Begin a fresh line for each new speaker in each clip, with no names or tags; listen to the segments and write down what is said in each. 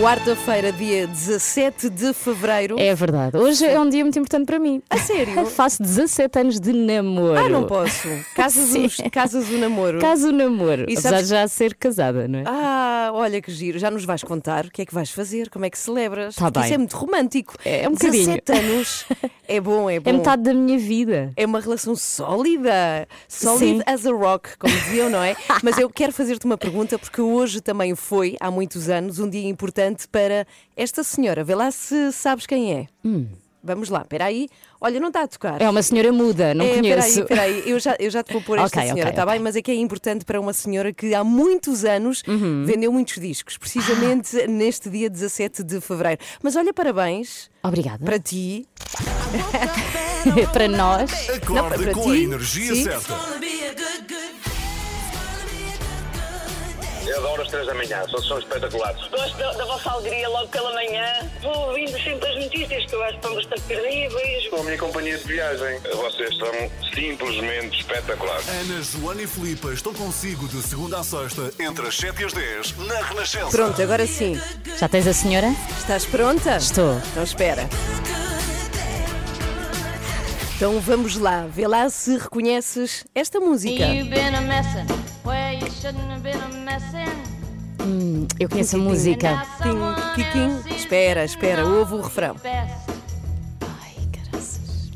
Quarta-feira, dia 17 de fevereiro.
É verdade. Hoje é um dia muito importante para mim.
A sério?
Faço 17 anos de namoro.
Ah, não posso. Casas, os, casas o namoro.
Caso namoro.
E sabes-
já ser casada, não é?
Ah, olha que giro. Já nos vais contar o que é que vais fazer, como é que celebras.
Tá
Porque
bem.
Isso é muito romântico.
É, é um bocadinho.
17 anos. É bom, é bom.
É metade da minha vida.
É uma relação sólida, solid
Sim.
as a rock, como diziam, não é? Mas eu quero fazer-te uma pergunta, porque hoje também foi, há muitos anos, um dia importante para esta senhora. Vê lá se sabes quem é. Vamos lá, espera aí. Olha, não está a tocar.
É uma senhora muda, não
é,
conheço.
Espera aí, espera aí. Eu já, eu já te vou pôr esta
Ok, ok,
senhora, está
ok.
bem? Mas é que é importante para uma senhora que há muitos anos
Uhum.
vendeu muitos discos, precisamente neste dia 17 de fevereiro. Mas olha, parabéns
Obrigada.
para ti.
Para nós.
Acorde
para
com
ti,
a energia
sim.
certa.
Eu adoro as três da manhã, são, são espetaculares.
Gosto da, da vossa alegria logo pela manhã. Vou ouvindo sempre as notícias que eu acho que estão bastante credíveis.
Com a minha companhia de viagem. Vocês são simplesmente espetaculares.
Ana, Joana e Filipe estão consigo de segunda a sexta, entre as 7 e as 10, na Renascença.
Pronto, agora sim.
Já tens a senhora?
Estás pronta?
Estou.
Então espera. Então vamos lá, vê lá se reconheces esta música.
Messin'.
Eu conheço a música.
Tim. Espera, espera, ouve o refrão.
Ai, caraças.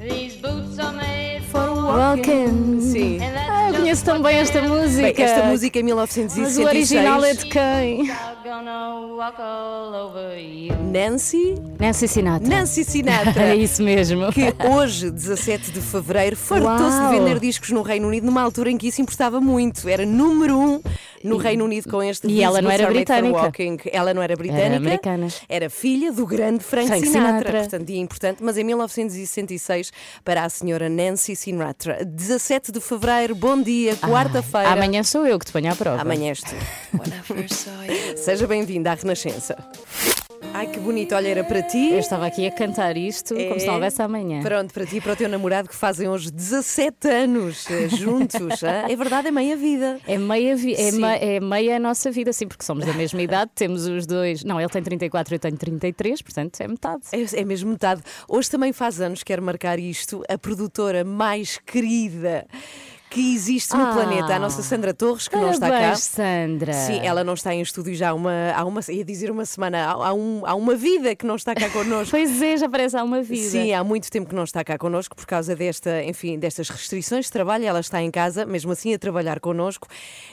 Walking.
Sim.
Ah, eu conheço tão bem esta música.
Bem, esta música é
Mas
1966.
o original é de quem?
Gonna walk all over you.
Nancy,
Nancy Sinatra.
Nancy Sinatra.
É isso mesmo.
Que hoje, 17 de fevereiro, fartou-se de vender discos no Reino Unido numa altura em que isso importava muito. Era número um no Reino Unido com este
E ela não era britânica.
Walking. Ela não era britânica.
americana.
Era filha do grande Frank,
Frank
Sinatra.
Sinatra.
Portanto, dia importante. Mas em 1966, para a senhora Nancy Sinatra. 17 de fevereiro, bom dia, quarta-feira.
Amanhã sou eu que te ponho à prova.
Amanhã és tu. Seja bem-vinda à Renascença. Ai, que bonito. Olha, era para ti.
Eu estava aqui a cantar isto como se não houvesse amanhã.
Pronto, para ti e para o teu namorado que fazem hoje 17 anos eh, juntos. hã? é verdade, é meia vida.
É meia, vi- é, é meia a nossa vida, sim, porque somos da mesma idade, temos os dois. Não, ele tem 34, eu tenho 33, portanto é metade.
É, é mesmo metade. Hoje também faz anos, quero marcar isto, a produtora mais querida que existe no
Ah.
planeta, a nossa Sandra Torres, que não está cá.
Parabéns, Sandra.
Sim, ela não está em estúdio já há uma, há uma ia dizer uma semana, há, há um, há uma vida que não está cá connosco.
Pois é, já parece há uma vida.
Sim, há muito tempo que não está cá connosco por causa desta, enfim, destas restrições de trabalho. Ela está em casa, mesmo assim, a trabalhar connosco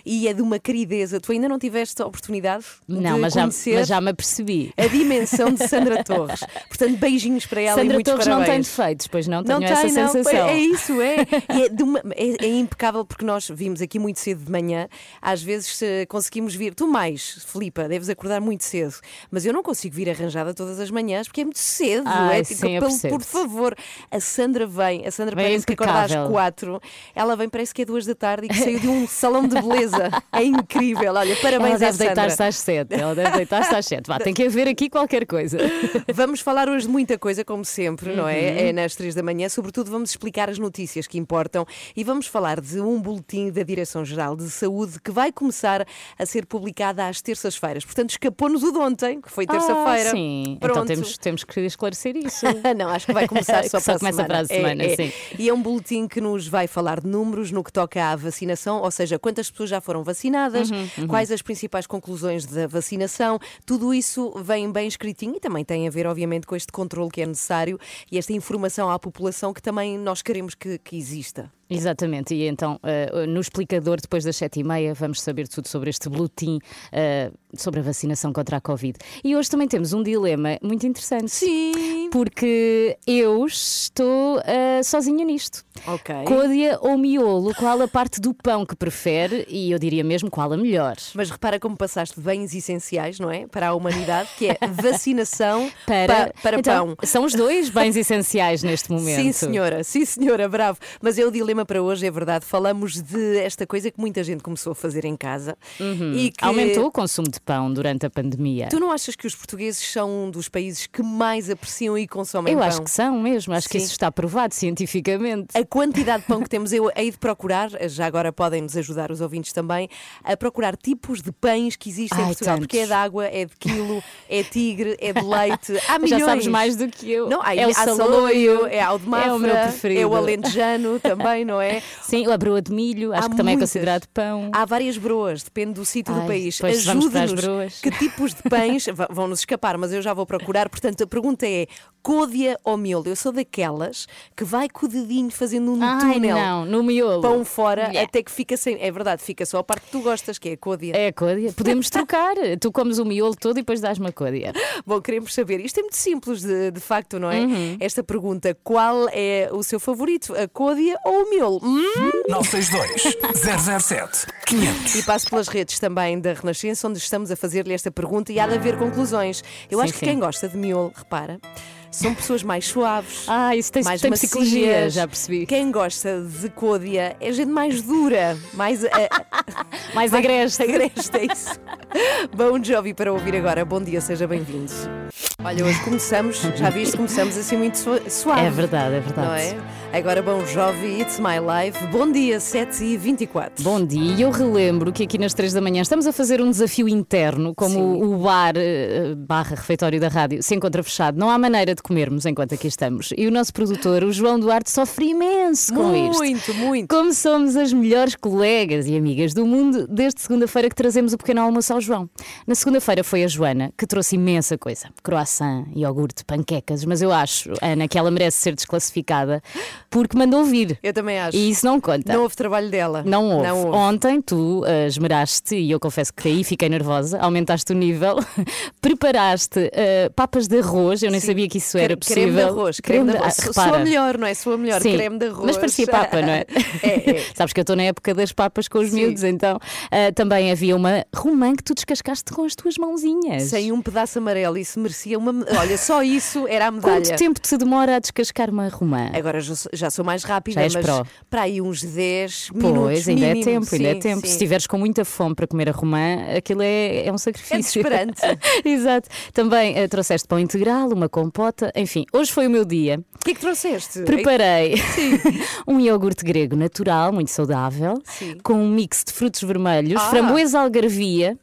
e é de uma querideza. Tu ainda não tiveste a oportunidade
Não,
de
mas já,
conhecer
mas já me apercebi.
a dimensão de Sandra Torres. Portanto, beijinhos para ela e
Sandra
muitos
Torres não tem
parabéns.
defeitos, pois não? Tenho
Não
essa
tem, não.
sensação.
É isso, é. E é, de uma- é- é impecável porque nós vimos aqui muito cedo de manhã. Às vezes eh, conseguimos vir. Tu mais, Filipa, deves acordar muito cedo. Mas eu não consigo vir arranjada todas as manhãs porque é muito cedo.
Ai,
é,
sim,
pelo- por favor, a Sandra vem. A Sandra
Vem
parece que acorda às
impecável.
quatro. Ela vem, parece que é duas da tarde e que saiu de um salão de beleza. É incrível. Olha,
Ela
parabéns à
deve deitar-se às sete. Ela deve deitar-se às sete. Vá, tem que haver aqui qualquer coisa.
Vamos falar hoje de muita coisa, como sempre, não
Uhum.
é? É nas três da manhã. Sobretudo, vamos explicar as notícias que importam e vamos falar de um boletim da Direção-Geral de Saúde que vai começar a ser publicado às terças-feiras. Portanto, escapou-nos o de ontem, que foi terça-feira.
Ah, sim,
Pronto.
então temos, temos que esclarecer isso.
Não, acho que vai começar só,
Só
para,
começa
a semana.
para a semana,
É, é.
sim.
E é um boletim que nos vai falar de números no que toca à vacinação, ou seja, quantas pessoas já foram vacinadas,
Uhum,
quais as principais conclusões da vacinação, tudo isso vem bem escritinho e também tem a ver, obviamente, com este controle que é necessário e esta informação à população que também nós queremos que, que exista.
Exatamente, e então eh, no explicador, depois das sete e meia, vamos saber tudo sobre este boletim eh, sobre a vacinação contra a Covid. E hoje também temos um dilema muito interessante.
Sim.
Porque eu estou eh, sozinha nisto.
Ok.
Côdea ou miolo, qual a parte do pão que prefere? E eu diria mesmo qual a melhor.
Mas repara como passaste bens essenciais, não é? Para a humanidade, que é vacinação
Para,
pa- para
Então,
pão.
São os dois bens essenciais neste momento.
Sim, senhora, sim, senhora, bravo. Mas é o dilema para hoje, é verdade. Falamos de esta coisa que muita gente começou a fazer em casa e que
Uhum. Aumentou o consumo de pão durante a pandemia.
Tu não achas que os portugueses são um dos países que mais apreciam e consomem
Eu
pão.
acho que são mesmo, acho que
Sim.
isso está provado cientificamente.
A quantidade de pão que temos, eu hei de procurar, já agora podem nos ajudar os ouvintes também, a procurar tipos de pães que existem em
Ai,
Portugal.
tantos.
Porque é de água, é de quilo, é tigre, é de leite. Há milhões.
Já sabes mais do que eu.
Não, há,
é o
há
saloio,
é Mafra,
é o meu preferido.
é o alentejano também, não é?
Sim, a broa de milho, acho
Há
que também
muitas.
é considerado pão.
Há várias broas, depende do sítio do
Ai,
país.
para as
Ajude-nos. Que tipos de pães va- vão-nos escapar, mas eu já vou procurar. Portanto, a pergunta é: côdea ou miolo? Eu sou daquelas que vai com o dedinho fazendo um
Ai,
túnel.
não, no miolo.
Pão fora,
Yeah.
até que fica sem. É verdade, fica só a parte que tu gostas, que é a côdea.
É a côdea. Podemos trocar. tu comes o miolo todo e depois dás-me a côdea.
Bom, queremos saber. Isto é muito simples, de, de facto, não é?
Uhum.
Esta pergunta: qual é o seu favorito, a côdea ou o miolo? Hum?
962 007 500.
E passo pelas redes também da Renascença, onde estamos a fazer-lhe esta pergunta e há de haver conclusões. Eu
Sim,
acho que
sim.
quem gosta de miolo, repara, são pessoas mais suaves.
Ah, isso tem,
mais
tem
macias.
psicologia, já percebi.
Quem gosta de côdea é gente mais dura, mais eh,
Mais agreste.
agreste, é isso. Bom Jovi para ouvir agora. Bom dia, seja bem-vindo. Olha, hoje começamos, já viste, começamos assim muito sua- suave.
É verdade, é verdade.
Não é? Agora, Bom Jovi, It's My Life. Bom dia, 7 e 24
Bom dia, e eu relembro que aqui nas 3 da manhã estamos a fazer um desafio interno, como
Sim.
o bar eh, barra refeitório da rádio se encontra fechado, não há maneira de comermos enquanto aqui estamos. E o nosso produtor, o João Duarte, sofre imenso com isto.
Muito, muito.
Como somos as melhores colegas e amigas do mundo, desde segunda-feira que trazemos o pequeno almoço ao João. Na segunda-feira foi a Joana que trouxe imensa coisa: croissant, iogurte, panquecas. Mas eu acho, Ana, que ela merece ser desclassificada porque mandou vir.
Eu também acho.
E isso não conta.
Não houve trabalho dela.
Não houve.
Não houve.
Ontem tu uh, esmeraste, e eu confesso que aí fiquei nervosa, aumentaste o nível, preparaste uh, papas de arroz, eu nem
Sim.
sabia que isso era possível.
Creme de arroz. Creme de
de-
arroz.
Ah,
Sou- Sou a
repara.
melhor, não é? Sou a melhor.
Sim,
Creme de arroz.
Mas parecia papa, não é?
É, é.
Sabes que eu estou na época das papas com os
Sim.
miúdos, então uh, também havia uma romã que tu descascaste com as tuas mãozinhas.
Sem um pedaço amarelo, isso merecia uma. Olha, só isso era a medalha.
Quanto tempo te demora a descascar uma romã?
Agora já, já sou mais rápida, mas
pró.
para aí uns 10 minutos.
Pois, ainda
mínimo.
é tempo, ainda é tempo.
sim.
Se estiveres com muita fome para comer a romã, aquilo é, é um sacrifício.
desesperante.
Exato. Também eh, trouxeste pão integral, uma compota, enfim, hoje foi o meu dia.
O que é que trouxeste?
Preparei um iogurte grego natural, muito saudável,
Sim.
com um mix de frutos vermelhos,
Ah.
framboesa algarvia.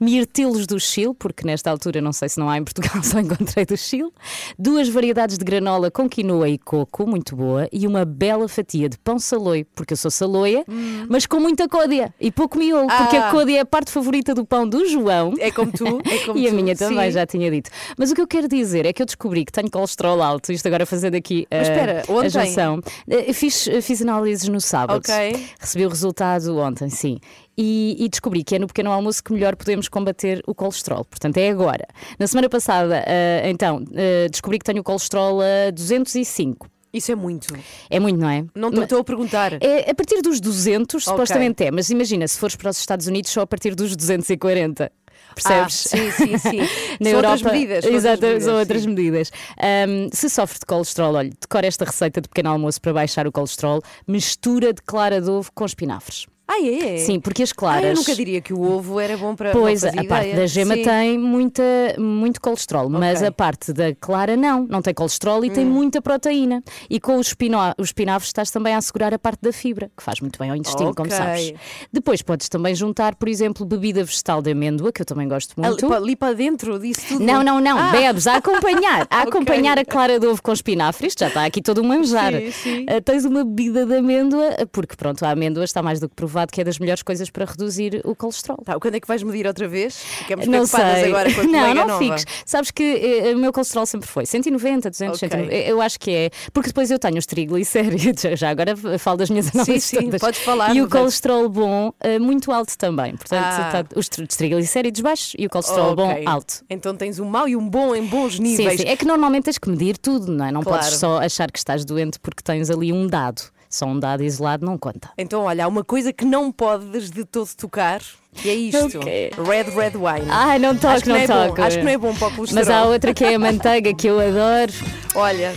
Mirtilos do Chile, porque nesta altura não sei se não há em Portugal, só encontrei do Chile. Duas variedades de granola com quinoa e coco, muito boa. E uma bela fatia de pão saloio, porque eu sou saloia, mas com muita côdea e pouco miolo, porque
Hum. Ah.
a côdea é a parte favorita do pão do João.
É como tu. É como
e a
tu.
minha também,
Sim.
já tinha dito. Mas o que eu quero dizer é que eu descobri que tenho colesterol alto, isto agora fazendo aqui
Mas
eh,
espera, ontem?
a junção. Eh, Fiz, fiz análises no sábado.
Ok.
Recebi o resultado ontem, sim. E, e descobri que é no pequeno almoço que melhor podemos combater o colesterol. Portanto, é agora. Na semana passada, eh, então, eh, descobri que tenho o colesterol a 205.
Isso é muito.
É muito, não é?
Não estou a perguntar.
É a partir dos 200,
Ok.
supostamente é, mas imagina, se fores para os Estados Unidos, só a partir dos 240. Percebes?
Ah, sim, sim, sim.
Na
São
Europa,
outras medidas.
Exato, são outras medidas. Ahm, se sofre de colesterol, olha, decora esta receita de pequeno almoço para baixar o colesterol, mistura de clara de ovo com espinafres.
Ah, é?
Sim, porque as
Ah,
claras.
eu nunca diria que o ovo era bom para.
Pois, a parte
ideia.
da gema
Sim.
tem muita, muito colesterol, mas
Ok.
a parte da clara não. Não tem colesterol e tem muita proteína. E com os, espino- os espinafres estás também a assegurar a parte da fibra, que faz muito bem ao intestino, como
Ok.
sabes. Depois podes também juntar, por exemplo, bebida vegetal de amêndoa, que eu também gosto muito.
ali para dentro disso tudo.
Não, não, não,
Ah,
bebes a acompanhar, a acompanhar a clara de ovo com espinafre, isto já está aqui todo um manjar.
Sim, sim.
Ah, tens uma bebida de amêndoa, porque pronto, a amêndoa está mais do que provado que é das melhores coisas para reduzir o colesterol.
Tá, quando é que vais medir outra vez? Ficamos
Não sei.
agora com a
não, não
nova.
fiques. Sabes que eh, o meu colesterol sempre foi 190, 200,
Ok.
190. Eu acho que é. Porque depois eu tenho os triglicéridos. Já agora falo das minhas análises
sim,
todas.
podes falar,
E o colesterol bom eh, muito alto também. Portanto,
Ah.
tá- os tri- os triglicéridos baixos e o colesterol bom
Ok.
alto.
Então tens um mau e um bom em bons
Sim,
níveis.
sim. É que normalmente tens que medir tudo, não é? Não
Claro.
podes só achar que estás doente porque tens ali um dado. Só um dado isolado não conta.
Então, olha, há uma coisa que não podes de todo tocar, que é isto:
Ok.
Red Red Wine.
Ai, não
Acho que
não
não é bom.
toque.
Acho que não é bom para o colesterol.
Mas há outra que é a manteiga que eu adoro.
Olha.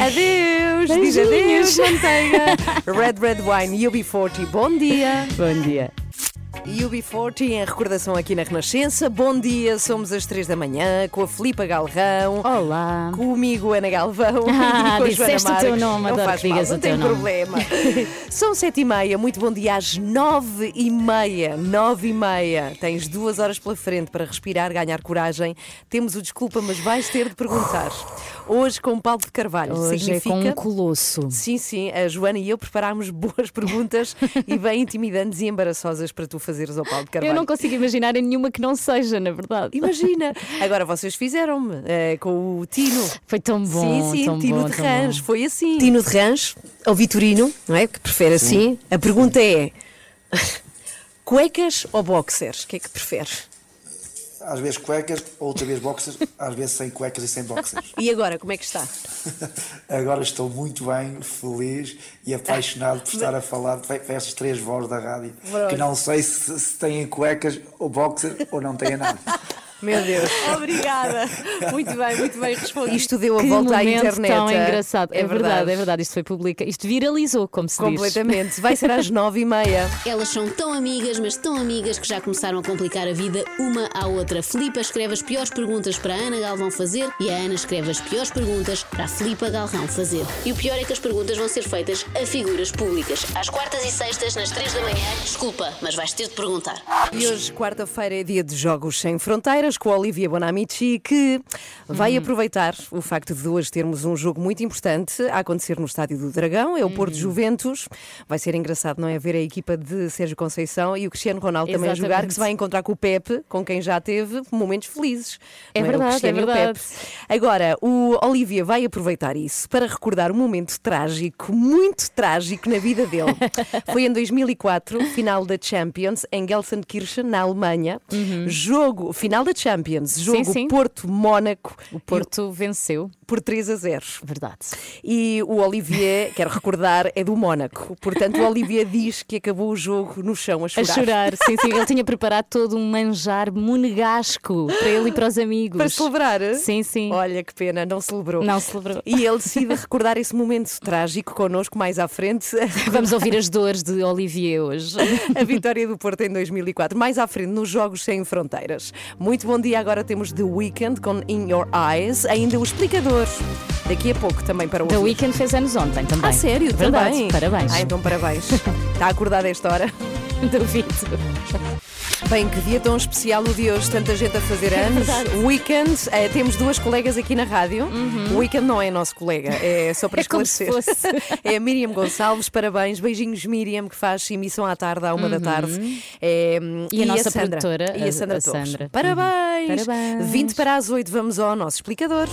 Adeus, diz
beijinhos.
adeus, manteiga. Red Red Wine, UB40, bom dia.
Bom dia.
UB40 em recordação aqui na Renascença. Bom dia, somos às 3 da manhã com a Filipa Galrão.
Olá.
Comigo, Ana Galvão.
Ah,
e
disseste
Joana
o teu nome,
não
adoro que
mal,
digas
não
o
tem
teu nome.
problema. São sete e meia, muito bom dia às nove e meia. Nove e meia. Tens duas horas pela frente para respirar, ganhar coragem. Temos o desculpa, mas vais ter de perguntar. Hoje com Paulo de Carvalho.
Hoje
Significa...
é com um colosso.
Sim, sim, a Joana e eu preparámos boas perguntas e bem intimidantes e embaraçosas para tu fazeres ao Paulo de Carvalho.
Eu não consigo imaginar nenhuma que não seja, na verdade.
Imagina! Agora vocês fizeram-me eh, com o Tino.
Foi tão bom.
sim, sim,
tão
Tino
bom,
de Rãs, foi assim. Tino de Rãs, ou Vitorino, não é? Que prefere assim. A pergunta é: cuecas ou boxers? O que é que preferes?
Às vezes cuecas, outra vez boxers, às vezes sem cuecas e sem boxers.
E agora, como é que está?
Agora estou muito bem, feliz e apaixonado por estar a falar para estas três vozes da rádio, que não sei se, se têm cuecas ou boxers ou não têm nada.
Meu Deus. Obrigada. Muito bem, muito bem respondido. Isto deu a
Que
volta à
momento
internet.
tão
é?
engraçado. É, verdade, é verdade. Isto foi publicado. Isto viralizou, como se diz.
Completamente. Vai ser às nove e meia.
Elas são tão amigas, mas tão amigas que já começaram a complicar a vida uma à outra. Filipa escreve as piores perguntas para a Ana Galvão fazer e a Ana escreve as piores perguntas para a Filipa Galrão fazer. E o pior é que as perguntas vão ser feitas a figuras públicas. Às quartas e sextas, nas três da manhã. Desculpa, mas vais ter de perguntar.
E hoje, quarta-feira, é dia de Jogos Sem Fronteiras com a Olivia Bonamici, que vai aproveitar o facto de hoje termos um jogo muito importante a acontecer no Estádio do Dragão, é o Porto Juventus. Vai ser engraçado, não é? Ver a equipa de Sérgio Conceição e o Cristiano Ronaldo também a jogar,
Exatamente.
que se vai encontrar com o Pepe, com quem já teve momentos felizes.
É
O
verdade,
Cristiano
é
e o
verdade.
Pepe. Agora, o Olivia vai aproveitar isso para recordar um momento trágico, muito trágico na vida dele. Foi em 2004, final da Champions, em Gelsenkirchen, na Alemanha. Jogo, final da Champions, jogo
Uhum. sim.
Porto-Mónaco.
O Porto venceu.
Por 3 a 0.
Verdade.
E o Olivier, quero recordar, é do Mónaco. Portanto, o Olivier diz que acabou o jogo no chão a
A
chorar.
chorar, sim, sim. Ele tinha preparado todo um manjar monegasco para ele e para os amigos.
Para celebrar?
Sim, sim.
Olha que pena, não celebrou.
Não celebrou.
E ele decide recordar esse momento trágico connosco mais à frente.
Vamos ouvir as dores de Olivier hoje.
A vitória do Porto em 2004. Mais à frente, nos Jogos Sem Fronteiras. Muito bom dia. Agora temos The Weeknd com In Your Eyes. Ainda o explicador. Daqui a pouco também para ouvir.
The Weeknd fez anos ontem também.
Ah, sério?
Verdade.
Também?
Parabéns.
Ah, então parabéns. Está acordado a esta hora?
Duvido.
Bem, que dia tão especial o de hoje, tanta gente a fazer anos. Weekend, eh, temos duas colegas aqui na rádio. O Weekend não é nosso colega, é só para
Uhum. É
esclarecer. é a Miriam Gonçalves, parabéns, beijinhos Miriam, que faz emissão à tarde, à uma da tarde. É,
Uhum. E a nossa
Sandra,
produtora,
e a
a-
Sandra
a
Torres.
Sandra.
Parabéns!
Uhum. Parabéns.
20 para as 8, vamos ao nosso explicador.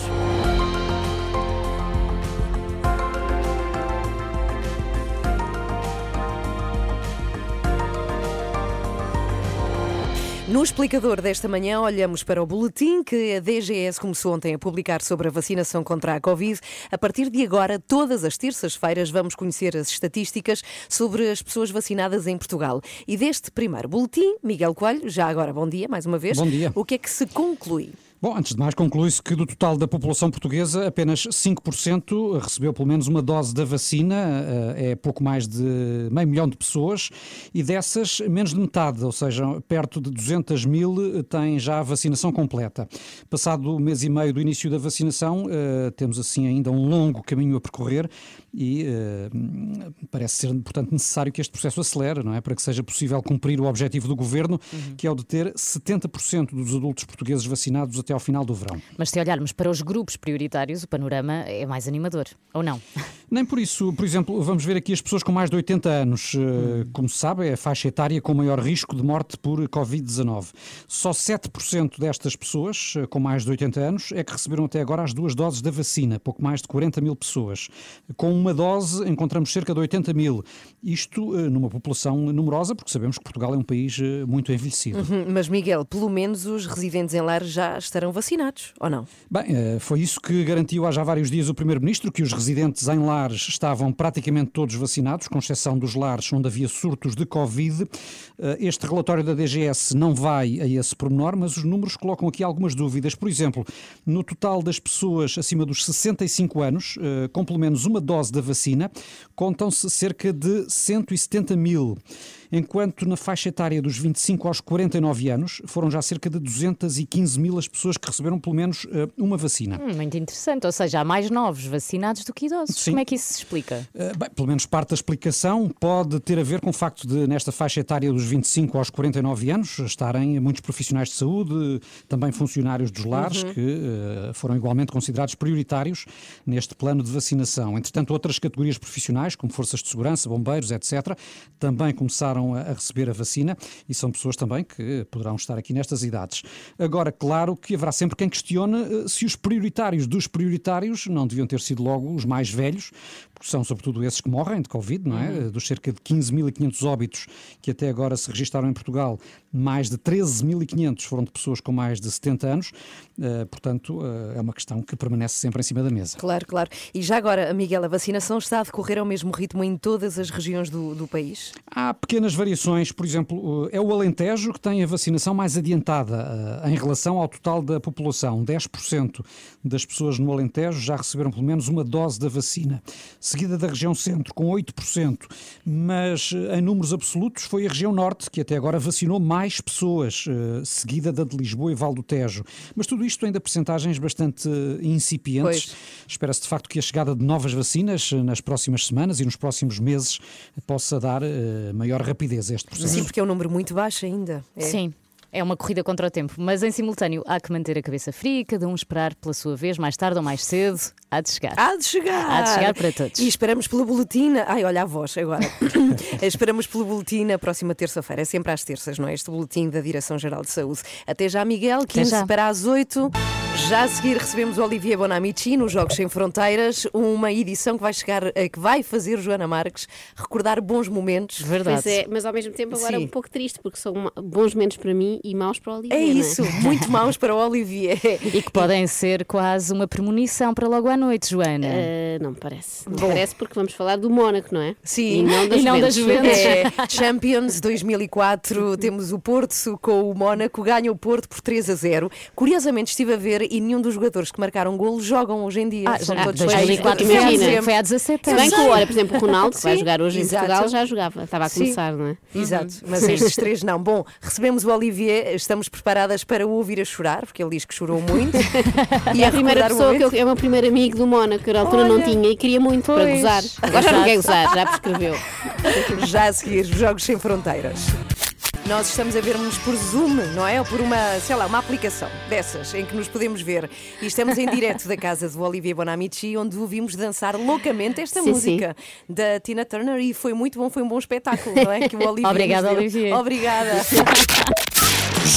No explicador desta manhã, olhamos para o boletim que a DGS começou ontem a publicar sobre a vacinação contra a Covid. A partir de agora, todas as terças-feiras, vamos conhecer as estatísticas sobre as pessoas vacinadas em Portugal. E deste primeiro boletim, Miguel Coelho, já agora bom dia mais uma vez.
Bom dia.
O que é que se conclui?
Bom, antes de mais, conclui-se que do total da população portuguesa, apenas 5% recebeu pelo menos uma dose da vacina, eh, é pouco mais de meio milhão de pessoas, e dessas, menos de metade, ou seja, perto de 200 mil, têm já a vacinação completa. Passado o mês e meio do início da vacinação, eh, temos assim ainda um longo caminho a percorrer e eh, parece ser, portanto, necessário que este processo acelere, não é? Para que seja possível cumprir o objetivo do governo, que é o de ter 70% dos adultos portugueses vacinados até ao final do verão.
Mas se olharmos para os grupos prioritários, o panorama é mais animador, ou não?
Nem por isso, por exemplo, vamos ver aqui as pessoas com mais de 80 anos. Eh, Como se sabe, é a faixa etária com maior risco de morte por Covid-19. Só 7% destas pessoas eh, com mais de 80 anos é que receberam até agora as duas doses da vacina, pouco mais de 40 mil pessoas. Com uma dose encontramos cerca de 80 mil. Isto eh, numa população numerosa, porque sabemos que Portugal é um país eh, muito envelhecido.
Hum, Mas, Miguel, pelo menos os residentes em lar já estarão vacinados, ou não?
Bem, eh, foi isso que garantiu há já vários dias o Primeiro-Ministro, que os residentes em lares estavam praticamente todos vacinados, com exceção dos lares onde havia surtos de Covid. Este relatório da DGS não vai a esse pormenor, mas os números colocam aqui algumas dúvidas. Por exemplo, no total das pessoas acima dos 65 anos, com pelo menos uma dose da vacina, contam-se cerca de 170 mil. Enquanto na faixa etária dos 25 aos 49 anos foram já cerca de 215 mil as pessoas que receberam pelo menos uh, uma vacina.
Hum, muito interessante, ou seja, há mais novos vacinados do que idosos.
Sim.
Como é que isso se explica?
Uh, bem, pelo menos parte da explicação pode ter a ver com o facto de, nesta faixa etária dos 25 aos 49 anos, estarem muitos profissionais de saúde, também funcionários dos lares, uhum. que uh, foram igualmente considerados prioritários neste plano de vacinação. Entretanto, outras categorias profissionais, como forças de segurança, bombeiros, etc., também começaram a, a receber a vacina e são pessoas também que poderão estar aqui nestas idades. Agora, claro que haverá sempre quem questione eh, se os prioritários dos prioritários não deviam ter sido logo os mais velhos, porque são sobretudo esses que morrem de Covid, não é? Uhum. Dos cerca de 15.500 óbitos que até agora se registaram em Portugal, mais de 13.500 foram de pessoas com mais de 70 anos, uh, portanto, uh, é uma questão que permanece sempre em cima da mesa.
Claro, claro. E já agora, Miguel, a vacinação está a decorrer ao mesmo ritmo em todas as regiões do, do país?
Há pequenas variações, por exemplo, uh, é o Alentejo que tem a vacinação mais adiantada em relação ao total da população. 10% das pessoas no Alentejo já receberam pelo menos uma dose da vacina, seguida da região centro, com 8%, mas em números absolutos foi a região norte que até agora vacinou mais mais pessoas, uh, seguida da de Lisboa e Val do Tejo. Mas tudo isto ainda percentagens bastante incipientes. Espera-se de facto que a chegada de novas vacinas eh, nas próximas semanas e nos próximos meses possa dar uh, maior rapidez a este processo.
Sim, porque é um número muito baixo ainda.
É. Sim. É uma corrida contra o tempo, mas em simultâneo há que manter a cabeça fria, cada um esperar pela sua vez, mais tarde ou mais cedo, há de chegar.
Há de chegar!
Há de chegar para todos.
E esperamos pelo boletim. Ai, olha a voz agora. esperamos pelo boletim na próxima terça-feira. É sempre às terças, não é? Este boletim da Direção-Geral de Saúde. Até já, Miguel, 15 já. para as 8. Já a seguir recebemos o Olivier Bonamici nos Jogos Sem Fronteiras, uma edição que vai chegar, eh, que vai fazer Joana Marques recordar bons momentos.
Verdade. Pois é, mas ao mesmo tempo agora é um pouco triste, porque são bons momentos para mim e maus para o Olivier.
É, é? isso, é? muito maus para o Olivier.
E que podem ser quase uma premonição para logo à noite, Joana.
Uh, não me parece. Não Bom. parece porque vamos falar do Mónaco, não é?
Sim,
e não
das, e não Juventus. É, Champions 2004, temos o Porto com o Mónaco, ganha o Porto por 3 a 0. Curiosamente estive a ver e nenhum dos jogadores que marcaram golo jogam hoje em dia.
Ah, São todos 2004 imagina. Foi há 17
anos. Se bem que, olha, por exemplo, o Ronaldo, que vai jogar hoje Exato. em Portugal, já jogava. Estava a começar, Sim. não é?
Exato. Mas estes três não. Bom, recebemos o Olivier, estamos preparadas para o ouvir a chorar, porque ele diz que chorou muito.
e é a primeira pessoa que eu, é o meu primeiro amigo do Mónaco, que na altura olha. não tinha e queria muito pois. para gozar. Agora já não quer gozar, já prescreveu.
já a seguir, Jogos Sem Fronteiras. Nós estamos a ver-nos por Zoom, não é? Ou por uma, sei lá, uma aplicação dessas em que nos podemos ver. E estamos em direto da casa do Olivier Bonamici, onde o vimos dançar loucamente esta sim, música sim. da Tina Turner e foi muito bom, foi um bom espetáculo, não é?
Que o Olivier Obrigada, Olivier.
Obrigada.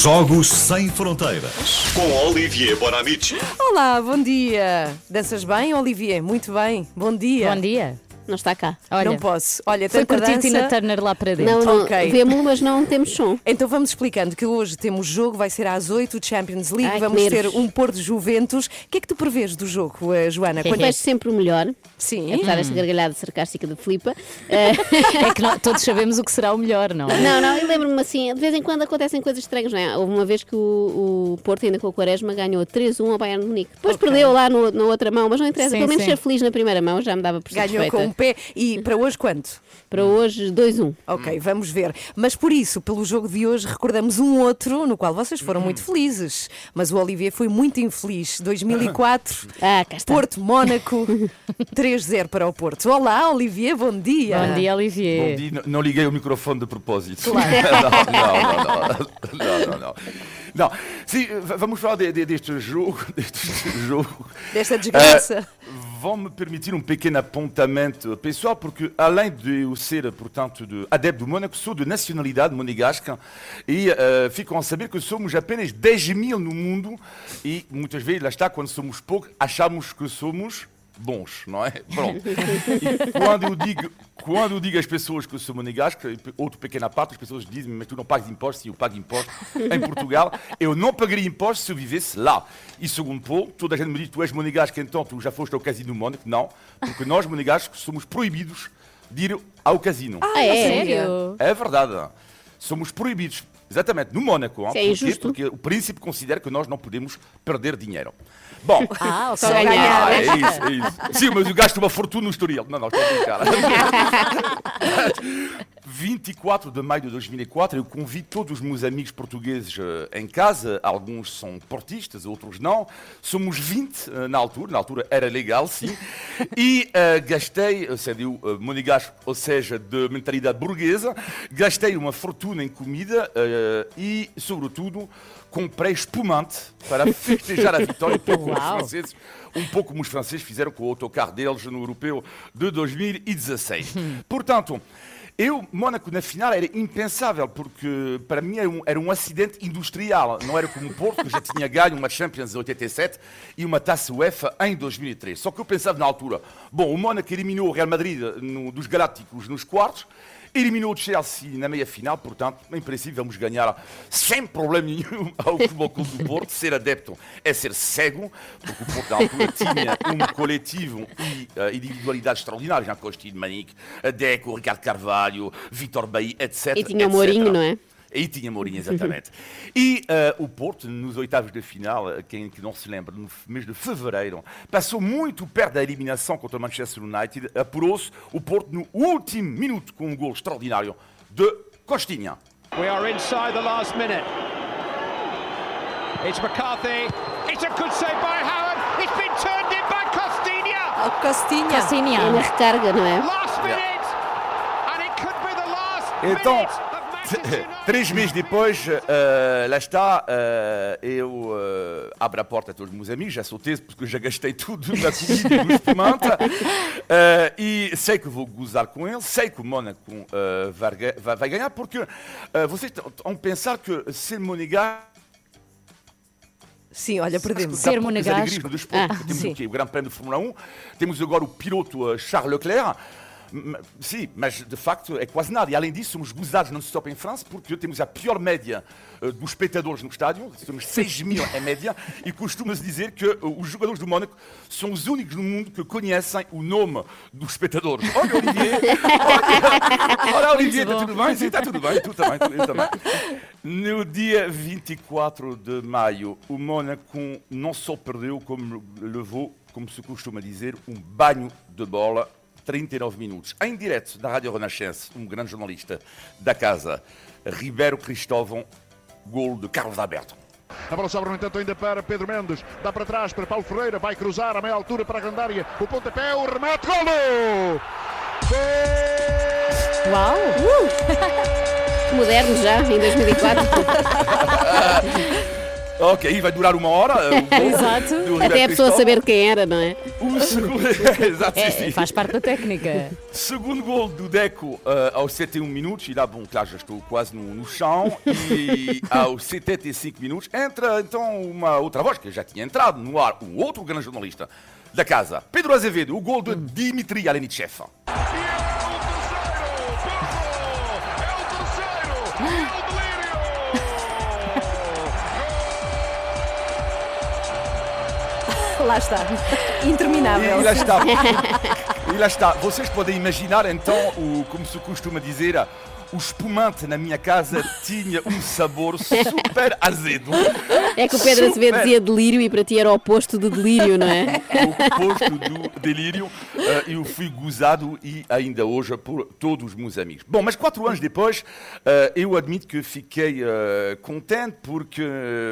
Jogos Sem Fronteiras com Olivier Bonamici.
Olá, bom dia. Danças bem, Olivier? Muito bem. Bom dia.
Bom dia
não está cá.
Olha, não posso. Olha,
foi curtir. Tina Turner lá para dentro.
Não, não okay. vemos, mas não temos som.
Então vamos explicando que hoje temos jogo, vai ser às 8 o Champions League, Ai, vamos ter um Porto Juventus. O que é que tu prevês do jogo, eh, Joana?
Quando é sempre o melhor.
Sim.
Apesar desta gargalhada sarcástica de Filipa.
é que nós, todos sabemos o que será o melhor, não é?
Não, não, eu lembro-me assim, de vez em quando acontecem coisas estranhas, não é? Houve uma vez que o, o Porto, ainda com o Quaresma, ganhou 3-1 ao Bayern de Munique. Depois okay. perdeu lá no, na outra mão, mas não interessa, sim, pelo menos sim. ser feliz na primeira mão já me dava por
Ganhou com pé e para hoje quanto?
Para hoje 2-1.
Ok, vamos ver. Mas por isso, pelo jogo de hoje, recordamos um outro no qual vocês foram muito felizes. Mas o Olivier foi muito infeliz. 2004,
ah,
Porto, Mónaco, 3-0 para o Porto. Olá, Olivier, bom dia.
Bom dia, Olivier.
Bom dia. Não liguei o microfone de propósito.
Claro.
não, não, não, não, não, não. Não, sim, vamos falar de, de, deste jogo, deste jogo.
Desta desgraça.
Uh, vão-me permitir um pequeno apontamento pessoal, porque além de eu ser, portanto, de adepto do Mônaco, sou de nacionalidade monegasca e uh, ficam a saber que somos apenas 10 mil no mundo e muitas vezes, lá está, quando somos poucos, achamos que somos bons, não é? Pronto. E quando eu digo, quando eu digo às pessoas que eu sou monegasco, outra pequena parte, as pessoas dizem, mas tu não pagas impostos, e eu pago impostos em Portugal. Eu não pagaria impostos se eu vivesse lá. E segundo Paul, toda a gente me diz, tu és monegasco, então tu já foste ao casino do Mónaco. Não, porque nós monegascos somos proibidos de ir ao casino.
Ah, é? Sério?
É verdade. Somos proibidos. Exatamente, no Mónaco.
É injusto.
Porque o príncipe considera que nós não podemos perder dinheiro. Bom,
ah, só ganhar.
Ah, é isso, é isso. Sim, mas eu gasto uma fortuna no Estoril. Não, não, estou a brincar. 24 de maio de 2004, eu convido todos os meus amigos portugueses eh, em casa, alguns são portistas, outros não. Somos 20 eh, na altura, na altura era legal, sim. E eh, gastei, uh, sendo uh, monegasco, ou seja, de mentalidade burguesa, gastei uma fortuna em comida eh, e, sobretudo, comprei espumante para festejar a vitória, um pouco como os franceses, um pouco como os franceses fizeram com o autocarro deles no europeu de 2016. Portanto, eu, Mónaco na final era impensável, porque para mim era um, era um acidente industrial. Não era como o Porto, que já tinha ganho uma Champions em 87 e uma taça UEFA em 2003. Só que eu pensava na altura, bom, o Mónaco eliminou o Real Madrid no- dos Galácticos nos quartos, eliminou o Chelsea na meia-final, portanto, em princípio vamos ganhar sem problema nenhum ao Futebol Clube do Porto. Ser adepto é ser cego, porque o Porto na altura tinha um coletivo e eh, individualidades extraordinárias, Jean Costinho, Manique, Deco, Ricardo Carvalho, Vitor Bahia, etc.
E tinha o. Mourinho, não é?
E tinha Mourinho, exatamente. e eh, o Porto, nos oitavos de final, eh, quem que não se lembra, no mês de fevereiro, passou muito perto da eliminação contra o Manchester United, apurou-se o Porto no último minuto com um gol extraordinário de Costinha.
We are inside the last minute. It's McCarthy. It's a good save by Howard. It's been turned in by Costinha.
Oh, Costinha.
É
Costinha.
recarga, não é?
Last
Yeah.
minute. And it could be the last
Então,
minute.
Três meses depois, eh, lá está, eh, eu eh, abro a porta a todos os meus amigos, já sou teso porque já gastei tudo na comida espumante, eh, e sei que vou gozar com ele, sei que o Mónaco vai, vai- ganhar, porque vocês estão a pensar que ser monegasco
Sim, olha, perdemos.
Ser monegasco.
desporto,
Ah,
temos
sim.
o quê? O Grande Prémio de Fórmula 1, temos agora o piloto Charles Leclerc. Sim, mas de facto é quase nada. E além disso, somos gozados non-stop em França, porque temos a pior média eh, dos espectadores no estádio, temos 6 mil em média, e costuma-se dizer que eh, os jogadores do Mónaco são os únicos no mundo que conhecem o nome dos espectadores. Olha, Olivier! Olha, olha Olivier, está tudo bem? Sim, está tudo bem, tu também, tu, também. No dia 24 de maio, o Mónaco não só perdeu, como levou, como se costuma dizer, um banho de bola 39 minutos. Em direto da Rádio Renascença, um grande jornalista da casa, Ribeiro Cristóvão, gol de Carlos Alberto.
A bola sobra, no entanto, ainda para Pedro Mendes. Dá para trás para Paulo Ferreira. Vai cruzar a meia altura para a grande área. O pontapé, o remate, golo!
Uau!
Moderno já, em 2004.
Ok, aí vai durar uma hora. o gol
Exato.
Até a pessoa
Cristóvão.
saber quem era, não é?
O segundo... Exato, sim,
É,
sim.
faz parte da técnica.
Segundo gol do Deco eh, aos 71 minutos, e lá, bom, claro, já estou quase no, no chão, e aos 75 minutos entra então uma outra voz que já tinha entrado no ar, um outro grande jornalista da casa, Pedro Azevedo, o gol de Dimitri Alenichev.
Lá está. Interminável.
E lá está. E lá está. Vocês podem imaginar então, o, como se costuma dizer, o espumante na minha casa tinha um sabor super azedo.
É que o Pedro Azevedo
Super
dizia delírio e para ti era o oposto de delírio, não é?
o oposto do delírio. eh, eu fui gozado e ainda hoje por todos os meus amigos. Bom, mas quatro anos depois, eh, eu admito que fiquei eh, contente porque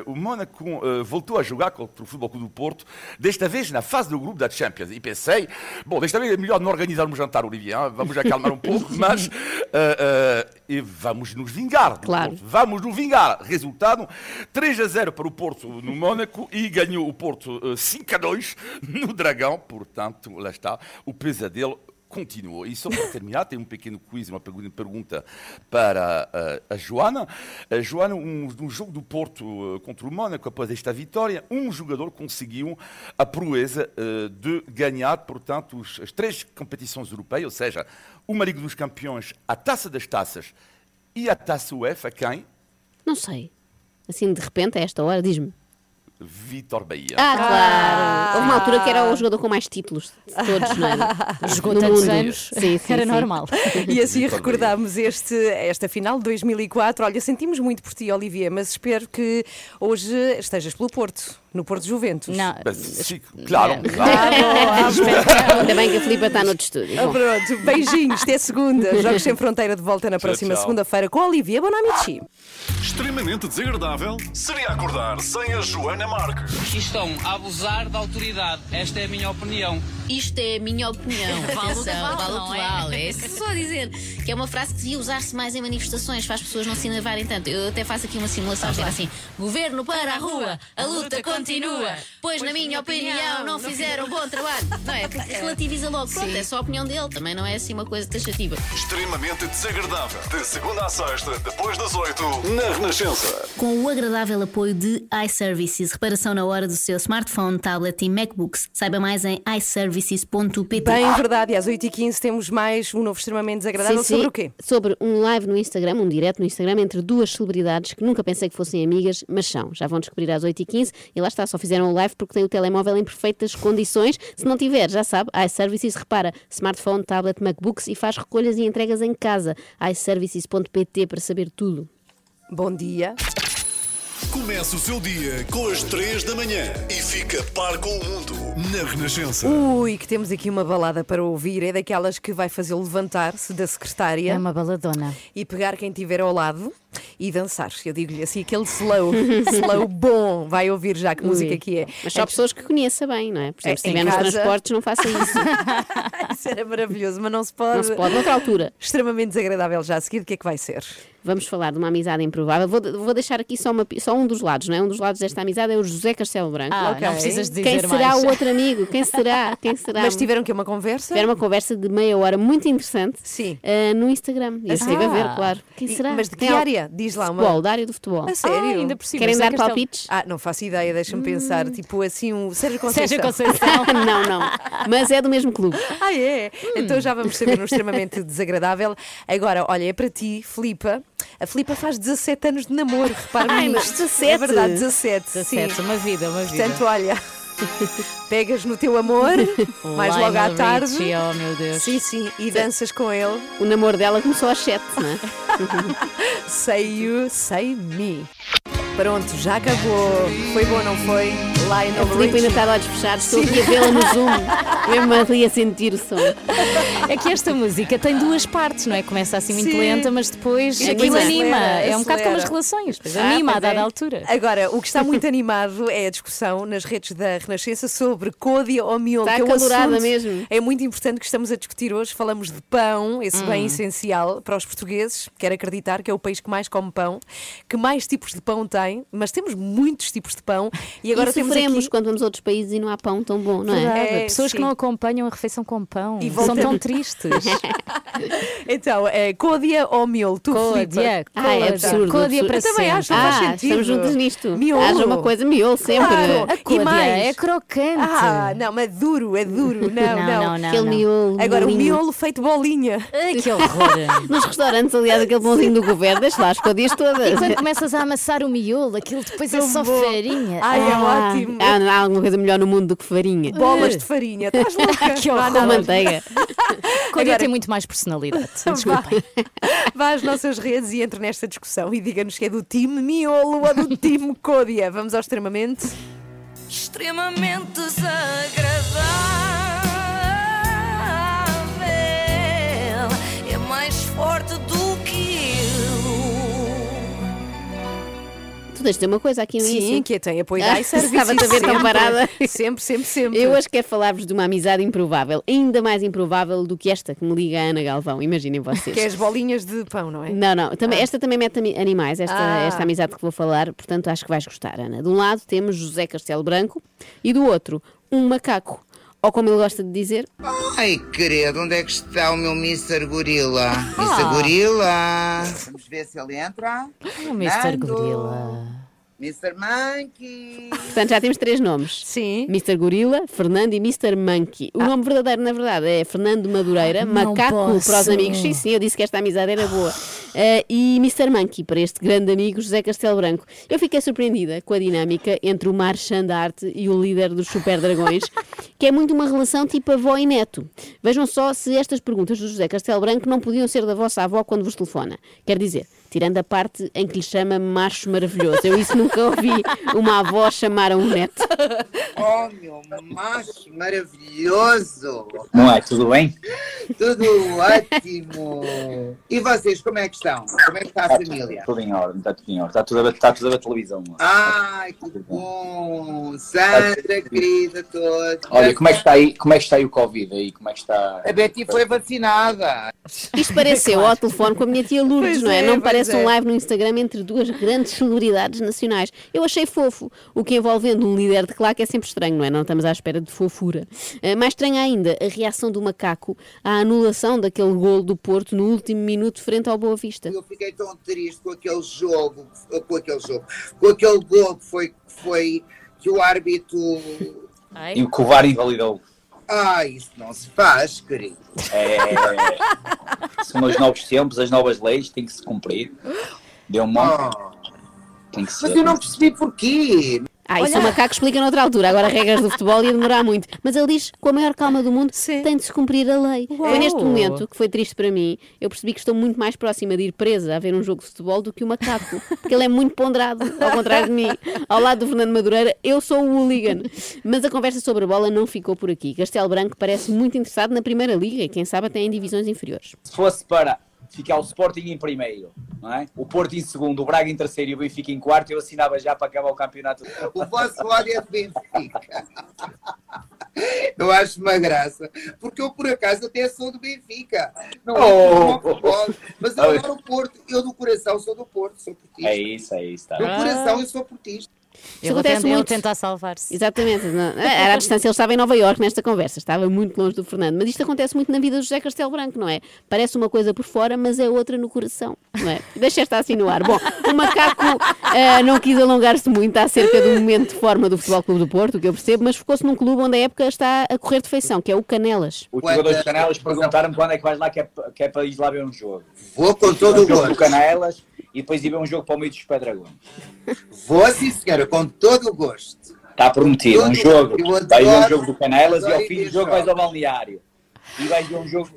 o Mónaco voltou a jogar contra o Futebol Clube do Porto, desta vez na fase do grupo da Champions. E pensei, bom, desta vez é melhor não organizar um jantar, Olivier, hein? vamos acalmar um pouco, mas e vamos nos vingar.
Claro.
Porto. Vamos nos vingar. Resultado: 3 a 0 para o Porto no Mónaco e ganhou o Porto eh, 5 a 2 no Dragão. Portanto, lá está, o pesadelo continuou. E só para terminar, tem um pequeno quiz, uma pergu- pergunta para eh, a Joana. A Joana, um, jogo do Porto eh, contra o Mónaco, após esta vitória, um jogador conseguiu a proeza de ganhar, portanto, os- as três competições europeias, ou seja, uma Liga dos Campeões, a Taça das Taças e a Taça UEFA, quem?
Não sei. Assim, de repente, a esta hora, diz-me.
Vitor Bahia.
Ah, claro! Houve uma altura que era o jogador com mais títulos de todos, não é?
Jogou
No
tantos
mundo.
anos,
Sim, sim,
era
sim.
normal.
E assim
Vitor
recordamos este, esta final de 2004. Olha, sentimos muito por ti, Olivier, mas espero que hoje estejas pelo Porto. No Porto Juventus.
Não.
Si, claro,
Ah,
claro.
Ainda bem que a Filipa está no estúdio.
Ah, pronto, beijinhos, até segunda. Jogos Sem Fronteira de volta na próxima segunda-feira com Olivia Bonamici.
Extremamente desagradável seria acordar sem a Joana Marques.
Estão a abusar da autoridade. Esta é a minha opinião.
Isto é a minha opinião.
Vale o que vale, é?
vale. É isso só dizer. Que é uma frase que devia usar-se mais em manifestações, para as pessoas não se enervarem tanto. Eu até faço aqui uma simulação, dizer assim: Governo para a rua, a luta continua. Pois, na minha opinião, não fizeram um bom trabalho. Não é? Porque relativiza logo. Pronto, é só a opinião dele. Também não é assim uma coisa taxativa.
Extremamente desagradável. De segunda à sexta, depois das oito, na Renascença.
Com o agradável apoio de iServices, reparação na hora do seu smartphone, tablet e MacBooks. Saiba mais em iServices.pt.
Bem verdade, e às 8h15 temos mais um novo extremamente desagradável.
Sim, sim.
Sobre o quê?
Sobre um live no Instagram, um direto no Instagram entre duas celebridades que nunca pensei que fossem amigas, mas são. Já vão descobrir às 8h15 e lá está, só fizeram o live porque têm o telemóvel em perfeitas condições. Se não tiver, já sabe, iServices repara smartphone, tablet, MacBooks e faz recolhas e entregas em casa. iServices.pt para saber tudo.
Bom dia.
Começa o seu dia com as três da manhã e fica par com o mundo na Renascença.
Ui, que temos aqui uma balada para ouvir. É daquelas que vai fazê-lo levantar-se da secretária.
É uma baladona.
E pegar quem tiver ao lado e dançar. Eu digo-lhe assim, aquele slow, slow bom. Vai ouvir já que música
Ui.
que é.
Mas só pessoas que conheça bem, não é? Por exemplo, se
É, em
estiver nos
casa-
transportes, não faça isso.
Isso era maravilhoso, mas não se pode.
Não se pode, noutra altura.
Extremamente desagradável já a seguir. O que é que vai ser?
Vamos falar de uma amizade improvável. Vou, vou deixar aqui só, uma só um dos lados, não é? Um dos lados desta amizade é o José Castelo Branco.
Ah,
Ok.
não precisas dizer
Quem será
mais.
o outro amigo? Quem será? Quem será?
Mas tiveram que uma conversa?
Tiveram uma conversa de meia hora muito interessante
Sim.
eh, no Instagram. E eu estive a ver, claro. Quem será?
Mas de que
Tem
área? Diz lá uma.
Futebol, da área do futebol.
A sério?
Ah, ainda por cima.
Querem
José
dar palpites?
Ah, não faço ideia, deixa-me pensar. Tipo assim, um Sérgio Conceição.
Sérgio Conceição.
não, não. Mas é do mesmo clube.
Ah, é? Então já vamos saber no extremamente desagradável. Agora, olha, é para ti, Filipa. A Filipa faz 17 anos de namoro, repara
Ai, mas
nisto.
17?
É verdade, 17.
17,
sim.
uma vida, uma vida.
Portanto, olha, pegas no teu amor, mais logo à tarde.
Richie, oh meu Deus.
Sim, sim, e danças com ele.
O namoro dela começou às 7, não é?
Say you, say me. Pronto, já acabou. Foi bom, não foi?
A
Lionel
Filipe ainda
Richie.
está de olhos fechados, estou aqui a vê-la no Zoom, mesmo ali a sentir o som.
É que esta música tem duas partes, não é? Começa assim muito
Sim.
lenta, mas depois
E
aquilo anima.
acelera,
é um bocado como as relações, depois
Ah,
anima a
pois
dada
é.
altura.
Agora, o que está muito animado é a discussão nas redes da Renascença sobre Códia ou miolo.
Está
que é um
mesmo.
É muito importante que estamos a discutir hoje. Falamos de pão, esse
Hum.
bem essencial para os portugueses. Quero acreditar que é o país que mais come pão, que mais tipos de pão tem, mas temos muitos tipos de pão. E agora
e
temos
sofremos
aqui...
quando vamos a outros países e não há pão tão bom, não é?
Verdade,
É,
pessoas
sim.
que não acompanham a refeição com pão
E
são tão tristes.
Então, é Códia ou miolo? Tu?
Códia,
Ah, é
Códia,
absurdo.
Códia para
Eu também
sempre.
acho, não faz
Ah,
sentido.
estamos juntos nisto.
Miolo.
Haja uma coisa, miolo sempre.
Claro.
A
E
Códia
mais?
é crocante.
Ah, não, mas duro, é duro. Não,
não,
não.
não, não.
Aquele
não.
miolo.
Agora, o miolo feito bolinha.
Ai, que horror.
Nos restaurantes, aliás, aquele pãozinho do governo, deixa lá as códias todas.
E quando começas a amassar o miolo, aquilo depois é
Tão
só
bom.
farinha.
Ai, é
Ah,
ótimo.
Há, há alguma coisa melhor no mundo do que farinha.
Bolas de farinha. Estás louca?
Que horror.
Com manteiga.
Códia
Agora-
tem muito mais personalidade. Desculpem.
Vá às nossas redes e entre nesta discussão e diga-nos que é do time miolo ou do time Códia. Vamos ao extremamente.
Extremamente desagradável.
Tu tens de ter uma coisa aqui no
Sim,
início.
que tem apoio
Ah,
iServices.
estava-te a ver tão
sempre.
parada.
Sempre, sempre, sempre.
Eu hoje quero falar-vos de uma amizade improvável, ainda mais improvável do que esta que me liga a Ana Galvão, imaginem vocês.
Que é as bolinhas de pão, não é?
Não, não, também, esta também mete animais, esta,
Ah.
esta amizade que vou falar, portanto acho que vais gostar, Ana. De um lado temos José Castelo Branco e do outro um macaco. Ou como ele gosta de dizer,
Ai, querido, onde é que está o meu Mr. Gorila? Mr. Gorila! Vamos ver se ele entra.
O Mr. Gorila.
Mr. Monkey!
portanto já temos três nomes.
Sim.
Mr. Gorila, Fernando e Mr. Monkey. O nome verdadeiro, na verdade, é Fernando Madureira,
Não
macaco
posso.
para os amigos. Sim, sim, eu disse que esta amizade era boa. Eh, e Mr. Monkey, para este grande amigo José Castelo Branco. Eu fiquei surpreendida com a dinâmica entre o Marchandarte e o líder dos Super Dragões, que é muito uma relação tipo avó e neto. Vejam só se estas perguntas do José Castelo Branco não podiam ser da vossa avó quando vos telefona. Quer dizer, tirando a parte em que lhe chama macho maravilhoso. Eu isso nunca ouvi uma avó chamar a um neto.
Oh, meu macho maravilhoso!
Não é? Tudo bem?
Tudo ótimo! E vocês, como é que estão? Como é que está a família?
Tudo em ordem, está tudo em ordem. Está tudo a ver, está tudo a ver televisão.
Ai, que bom! Sandra, querida, toda.
Olha, como é que está aí, como é que está aí o Covid aí? Como é que está?
A Betty foi vacinada.
Isto pareceu ao telefone com a minha tia Lourdes,
Pois
não é?
é,
não
pois é.
um live no Instagram entre duas grandes celebridades nacionais. Eu achei fofo, o que envolvendo um líder de claque é sempre estranho, não é? Não estamos à espera de fofura. Eh, mais estranha ainda, a reação do macaco à anulação daquele gol do Porto no último minuto frente ao Boa Vista.
Eu fiquei tão triste com aquele jogo, com aquele jogo, com aquele gol que foi, que foi que o árbitro.
E o que o VAR invalidou.
Ah, isso não se faz, querido.
É... São os novos tempos, as novas leis, tem que se cumprir. Deu um monte. Tem que ser.
Mas eu não percebi porquê.
Ah, isso o macaco explica noutra altura. Agora, regras do futebol ia demorar muito. Mas ele diz, com a maior calma do mundo, tem de se cumprir a lei. Foi neste momento, que foi triste para mim, eu percebi que estou muito mais próxima de ir presa a ver um jogo de futebol do que o macaco. Porque ele é muito ponderado, ao contrário de mim. Ao lado do Fernando Madureira, eu sou o hooligan. Mas a conversa sobre a bola não ficou por aqui. Castelo Branco parece muito interessado na Primeira Liga e, quem sabe, até em divisões inferiores.
Se fosse para ficar o Sporting em primeiro, não é? o Porto em segundo, o Braga em terceiro e o Benfica em quarto, eu assinava já para acabar o campeonato.
O vosso ódio é de Benfica. Eu acho uma graça. Porque eu, por acaso, até sou do Benfica. Não
Oh.
é futebol, mas eu adoro o Porto. Eu, do coração, sou do Porto, sou portista.
É isso, é isso. Tá.
Do coração, eu sou portista.
Isso acontece muito.
tentar salvar-se.
Exatamente. não- Era à distância, ele estava em Nova Iorque nesta conversa, estava muito longe do Fernando. Mas isto acontece muito na vida do José Castelo Branco, não é? Parece uma coisa por fora, mas é outra no coração, não é? Deixa esta assim no ar. Bom, o macaco ah, não quis alongar-se muito acerca do momento de forma do Futebol Clube do Porto, o que eu percebo, mas focou-se num clube onde a época está a correr de feição, que é o Canelas.
Os jogadores de Canelas perguntaram-me quando é que vais lá, que é, que é para ir lá ver um jogo.
Vou com todo o
jogo
gosto.
do Canelas e depois ir ver um jogo para o meio dos Pedragões.
Vou sim, senhora, com todo o gosto.
Está prometido, um
Eu
jogo. Vais ver um jogo do Canelas e ao fim do jogo vais ao balneário. E vais ver um jogo.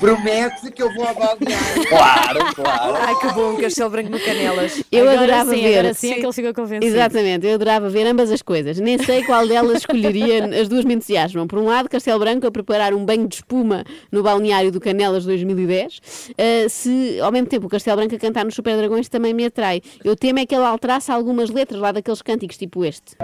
Promete que eu vou a balneário.
Claro, claro.
Ai, que bom, Castelo Branco no Canelas.
Eu
Agora
adorava
sim,
ver.
agora sim é que ele ficou convencido.
Exatamente, eu adorava ver ambas as coisas. Nem sei qual delas escolheria, as duas me entusiasmam. Por um lado, Castelo Branco a preparar um banho de espuma no balneário do Canelas 2010. Uh, se ao mesmo tempo o Castelo Branco a cantar nos Super Dragões também me atrai. Eu temo é que ele alterasse algumas letras lá daqueles cânticos, tipo este.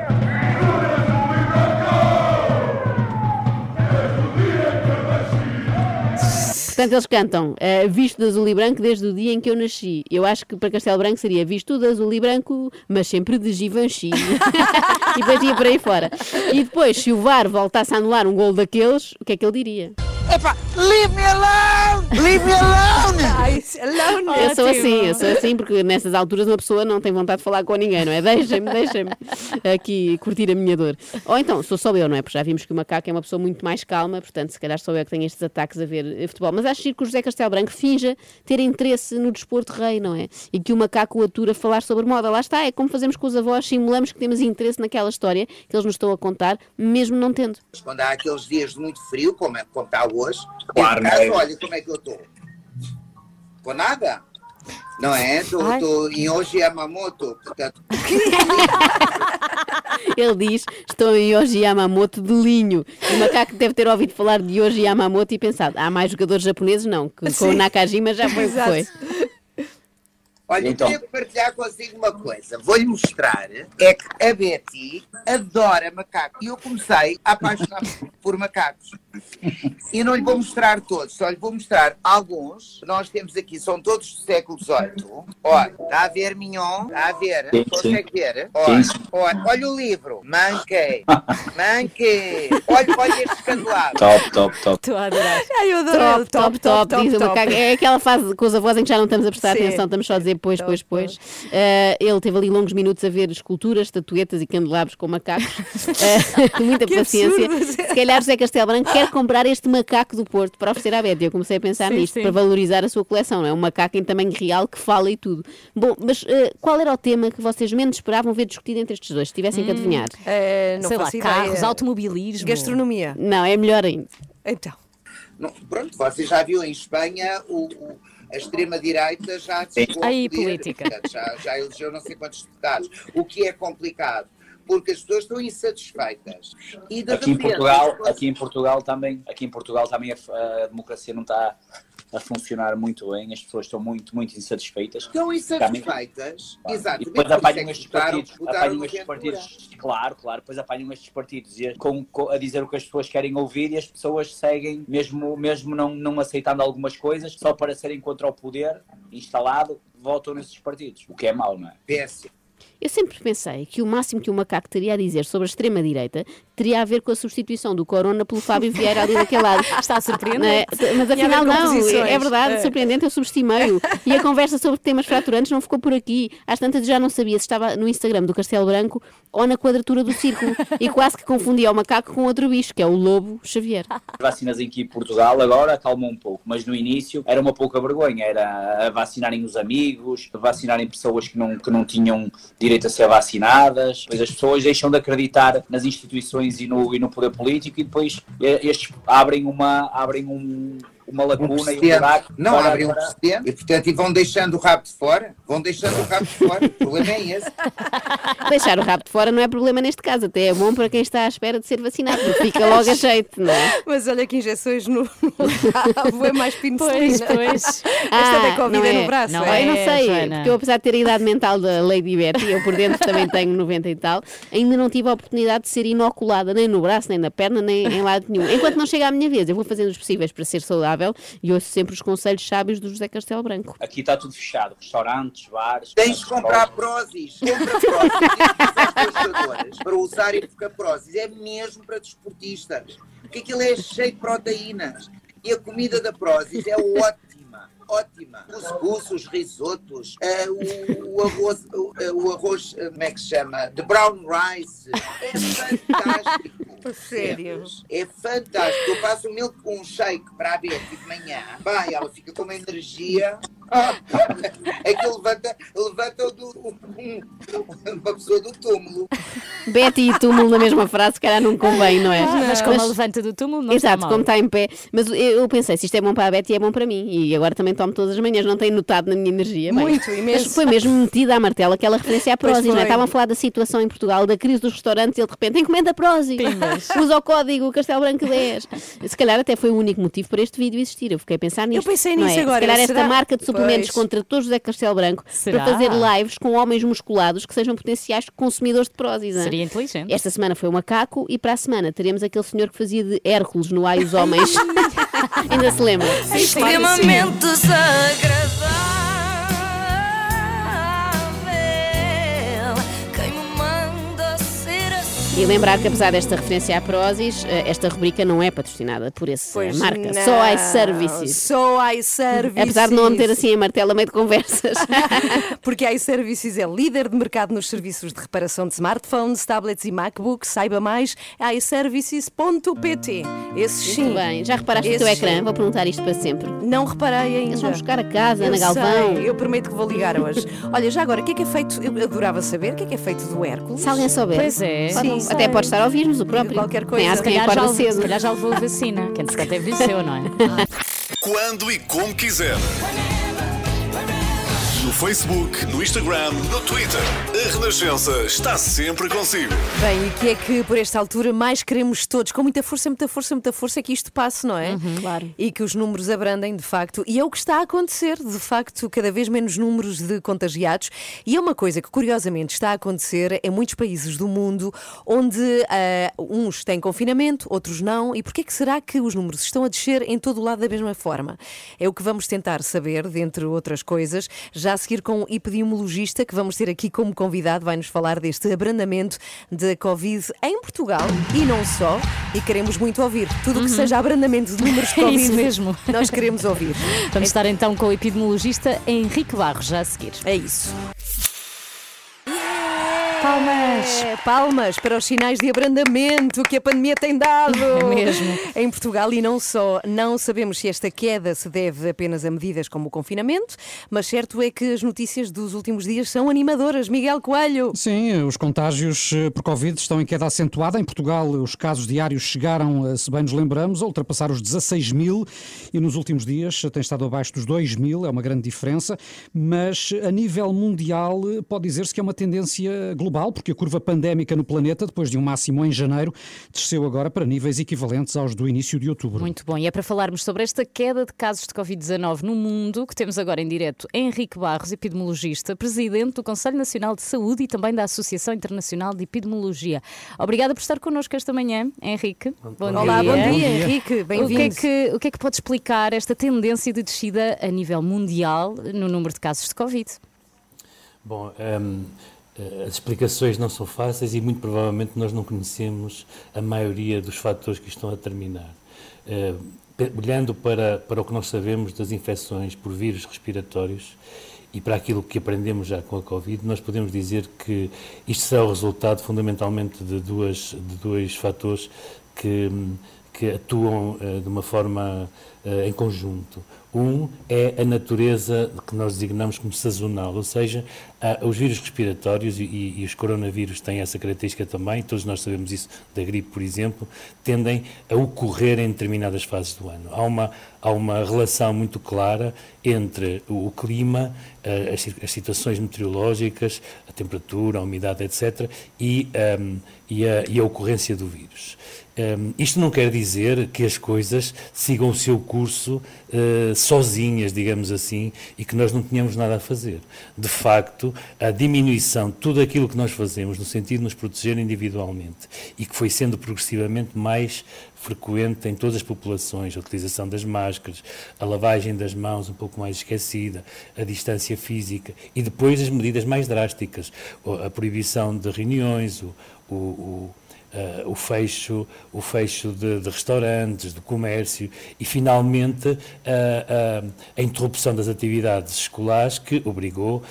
Portanto, eles cantam eh, visto de azul e branco desde o dia em que eu nasci. Eu acho que para Castelo Branco seria visto de azul e branco, mas sempre de Givenchy. e depois ia por aí fora. E depois, se o VAR voltasse a anular um gol daqueles, o que é que ele diria?
Epá, leave me alone! Leave me alone!
Ai, alone.
Eu sou assim, eu sou assim, porque nessas alturas uma pessoa não tem vontade de falar com ninguém, não é? Deixem-me, deixem-me aqui curtir a minha dor. Ou então, sou só eu, não é? Porque já vimos que o macaco é uma pessoa muito mais calma, portanto, se calhar sou eu que tenho estes ataques a ver eh, futebol. Mas acho que o José Castelo Branco finja ter interesse no desporto rei, não é? E que o macaco o atura a falar sobre moda. Lá está, é como fazemos com os avós, simulamos que temos interesse naquela história que eles nos estão a contar, mesmo não tendo.
Quando há aqueles dias de muito frio, como, é, como está hoje,
Claro,
em casa,
não é?
olha como é que eu estou. Com nada. Não é? Estou em hoje Yamamoto. Portanto,
Ele diz: Estou em Yoji Yamamoto de linho. O macaco deve ter ouvido falar de Yoji Yamamoto e pensado: há mais jogadores japoneses? Não, que com o Nakajima já foi o que
Exato.
foi.
Olha,
Então.
queria partilhar consigo uma coisa. Vou-lhe mostrar. É que a Betty adora macacos. E eu comecei a apaixonar-me por macacos. E não lhe vou mostrar todos, só lhe vou mostrar alguns. Nós temos aqui, são todos do século XVIII. Olha, está a ver, Mignon? Está a ver?
Sim,
Consegue
sim.
ver? Olha,
Sim.
olha, olha o livro. Manquei. Manquei. Olha, olha este candelabro.
Top, top, top.
Estou a adorar.
Ai, eu adoro.
Top, top, top, diz o macaco. É aquela fase com os avós em que já não estamos a prestar
Sim.
atenção, estamos só a dizer pois, pois, pois. Eh, ele teve ali longos minutos a ver esculturas, estatuetas e candelabros com macacos. Eh, muita
Que
paciência.
absurdo.
Se calhar José Castelo Branco quer comprar este macaco do Porto para oferecer à Betty. Eu comecei a pensar
Sim,
nisto,
sim.
para valorizar a sua coleção. não É um macaco em tamanho real que fala e tudo. Bom, mas eh, qual era o tema que vocês menos esperavam ver discutido entre estes dois, se tivessem que
Hum.
adivinhar?
Eh, não
Sei lá, carros, automobilismo.
Gastronomia.
Não, é melhor ainda.
Então.
Não, pronto, você já viu em Espanha o, o, a extrema-direita já
Aí,
poder,
política.
já, já elegeu não sei quantos deputados, o que é complicado, porque as pessoas estão insatisfeitas. E
Aqui em Portugal, aqui em Portugal também, aqui em Portugal também a, a democracia não está a funcionar muito bem, as pessoas estão muito, muito insatisfeitas.
Estão insatisfeitas,
E
exatamente.
depois
é
apanham estes partidos,
votaram
apanham estes partidos, claro, claro, depois apanham estes partidos e com, com- a dizer o que as pessoas querem ouvir e as pessoas seguem, mesmo, mesmo não, não aceitando algumas coisas, só para serem contra o poder instalado, votam nesses partidos, o que é mau, não é?
Péssimo.
Eu sempre pensei que o máximo que o macaco teria a dizer sobre a extrema-direita teria a ver com a substituição do Corona pelo Fábio Vieira ali daquele lado.
Está a surpreender.
Não é? Mas afinal não, é verdade,
É.
surpreendente, eu subestimei-o. E a conversa sobre temas fraturantes não ficou por aqui. Às tantas já não sabia se estava no Instagram do Castelo Branco ou na quadratura do círculo. E quase que confundia o macaco com outro bicho, que é o lobo Xavier.
As vacinas aqui em Portugal agora acalmou um pouco, mas no início era uma pouca vergonha, era vacinarem os amigos, vacinarem pessoas que não, que não tinham direito a ser vacinadas, depois as pessoas deixam de acreditar nas instituições e no, e no poder político e depois eh, estes abrem uma, abrem um, uma
Um
lacuna e um buraco.
Não
para-
abrem um precedente e, portanto, e vão deixando o rabo de fora. Vão deixando o rabo de fora. O problema é esse.
Deixar o rabo de fora não é problema neste caso, até é bom para quem está à espera de ser vacinado, porque fica logo a jeito, não é?
Mas olha que injeções no, rabo é mais penicilina.
Pois, pois.
Esta da Covid
não
é no braço.
Não
é?
eu não
é,
sei,
Joana.
porque eu apesar de ter a idade mental da Lady Betty, eu por dentro também tenho 90 e tal, ainda não tive a oportunidade de ser inoculada nem no braço, nem na perna, nem em lado nenhum. Enquanto não chega a minha vez, eu vou fazendo os possíveis para ser saudável e ouço sempre os conselhos sábios do José Castelo Branco.
Aqui está tudo fechado, restaurantes, bares.
Tens de comprar Prozis. Compra trabalhadoras para usarem porque a Prozis é mesmo para desportistas. Porque aquilo é cheio de proteínas. E a comida da Prozis é ótima. Ótima. Os cursos, os risotos, eh, o, o arroz, o, eh, o arroz, eh, como é que se chama? De brown rice. É fantástico.
Sério?
É fantástico. Eu passo um milk com um shake para a Betty de manhã. Vai, ela fica com uma energia. É que levanta, levanta do, um- uma pessoa do túmulo.
Betty e túmulo na mesma frase, se calhar não convém, não é?
Mas como a levanta do túmulo, não está
Exato,
mal.
como está em pé. Mas eu, eu pensei, se isto é bom para a Betty, é bom para mim. E agora também tomo todas as manhãs, não tenho notado na minha energia. Bem,
Muito, imenso.
Mas foi mesmo metida à martela aquela referência à Prozis, não é? Estavam a falar da situação em Portugal, da crise dos restaurantes e ele de repente encomenda Prozis. Usa o código Castelo Branco 10. Se calhar até foi o único motivo para este vídeo existir. Eu fiquei a pensar nisto.
pensei
não
nisso
é?
agora,
Se calhar esta
será?
marca de suplementos
Pois.
contratou José Castelo Branco
Será?
para fazer lives com homens musculados que sejam potenciais consumidores de é?
Seria inteligente.
Esta semana foi o macaco e para a semana teremos aquele senhor que fazia de Hércules no Ai os Homens. Ainda se lembra?
Extremamente desagradável.
E lembrar que apesar desta referência à Prozis, eh, esta rubrica não é patrocinada por essa
Pois
marca.
não.
Só iServices.
Só iServices.
Apesar de não meter assim a meio de conversas.
Porque a iServices é líder de mercado nos serviços de reparação de smartphones, tablets e MacBooks. Saiba mais iServices.pt. Esse sim.
Muito bem. Já reparaste no teu
Esse
ecrã?
sim.
Vou perguntar isto para sempre.
Não reparei ainda.
Eles vão buscar a casa,
Eu
Ana Galvão.
sei, eu prometo que vou ligar hoje. Olha, já agora, o que é que é feito? Eu adorava saber o que é que é feito do Hércules.
Se alguém souber.
Pois é.
Pode-
Sim,
até
sei.
pode estar a ouvir-nos o próprio.
Qualquer coisa.
Se
quem
calhar, já,
acorda
se
cedo.
calhar já levou a vacina, que antes até venceu, não é?
Quando e como quiser. No Facebook, no Instagram, no Twitter. A Renascença está sempre consigo.
Bem, e que é que por esta altura mais queremos todos, com muita força, muita força, muita força, é que isto passe, não é?
claro.
E que os números abrandem, de facto. E é o que está a acontecer, de facto, cada vez menos números de contagiados. E é uma coisa que, curiosamente, está a acontecer em muitos países do mundo, onde ah, uns têm confinamento, outros não. E porquê que será que os números estão a descer em todo o lado da mesma forma? É o que vamos tentar saber, dentre outras coisas, já a seguir com um epidemiologista que vamos ter aqui como convidado, vai-nos falar deste abrandamento da Covid em Portugal e não só. E queremos muito ouvir. Tudo o que seja abrandamento de números de
É
Covid,
isso mesmo.
nós queremos ouvir.
Vamos estar então com o epidemiologista Henrique Barros, já a seguir.
É isso.
Palmas!
É, palmas para os sinais de abrandamento que a pandemia tem dado.
É mesmo.
Em Portugal e não só. Não sabemos se esta queda se deve apenas a medidas como o confinamento, mas certo é que as notícias dos últimos dias são animadoras. Miguel Coelho.
Sim, os contágios eh, por Covid estão em queda acentuada. Em Portugal, os casos diários chegaram, eh, se bem nos lembramos, a ultrapassar os 16 mil e nos últimos dias tem estado abaixo dos 2 mil, é uma grande diferença. Mas a nível mundial, eh, pode dizer-se que é uma tendência global, porque a curva pandémica no planeta, depois de um máximo em janeiro, desceu agora para níveis equivalentes aos do início de outubro.
Muito bom. E é para falarmos sobre esta queda de casos de Covid-19 no mundo que temos agora em direto Henrique Barros, epidemiologista, presidente do Conselho Nacional de Saúde e também da Associação Internacional de Epidemiologia. Obrigada por estar connosco esta manhã, Henrique.
Bom Olá, dia. bom dia, Henrique.
O que, é
Bem-vindo.
que, o que é que pode explicar esta tendência de descida a nível mundial no número de casos de Covid?
Bom, ehm, as explicações não são fáceis e muito provavelmente nós não conhecemos a maioria dos fatores que estão a terminar. Uh, olhando para, para o que nós sabemos das infecções por vírus respiratórios e para aquilo que aprendemos já com a Covid, nós podemos dizer que isto será o resultado fundamentalmente de, duas, de dois fatores que, que atuam uh, de uma forma em conjunto. Um é a natureza que nós designamos como sazonal, ou seja, os vírus respiratórios e, e, os coronavírus têm essa característica também, todos nós sabemos isso da gripe, por exemplo, tendem a ocorrer em determinadas fases do ano. Há uma, há uma relação muito clara entre o, clima, as, as, situações meteorológicas, a temperatura, a umidade, etc., e, um, e, a, e a ocorrência do vírus. Um, isto não quer dizer que as coisas sigam o seu curso uh, sozinhas, digamos assim, e que nós não tenhamos nada a fazer. De facto, a diminuição tudo aquilo que nós fazemos no sentido de nos proteger individualmente e que foi sendo progressivamente mais frequente em todas as populações, a utilização das máscaras, a lavagem das mãos um pouco mais esquecida, a distância física e depois as medidas mais drásticas, a proibição de reuniões, o, o Uh, o fecho, o fecho de, de, restaurantes, do comércio e, finalmente, uh, uh, a interrupção das atividades escolares que obrigou,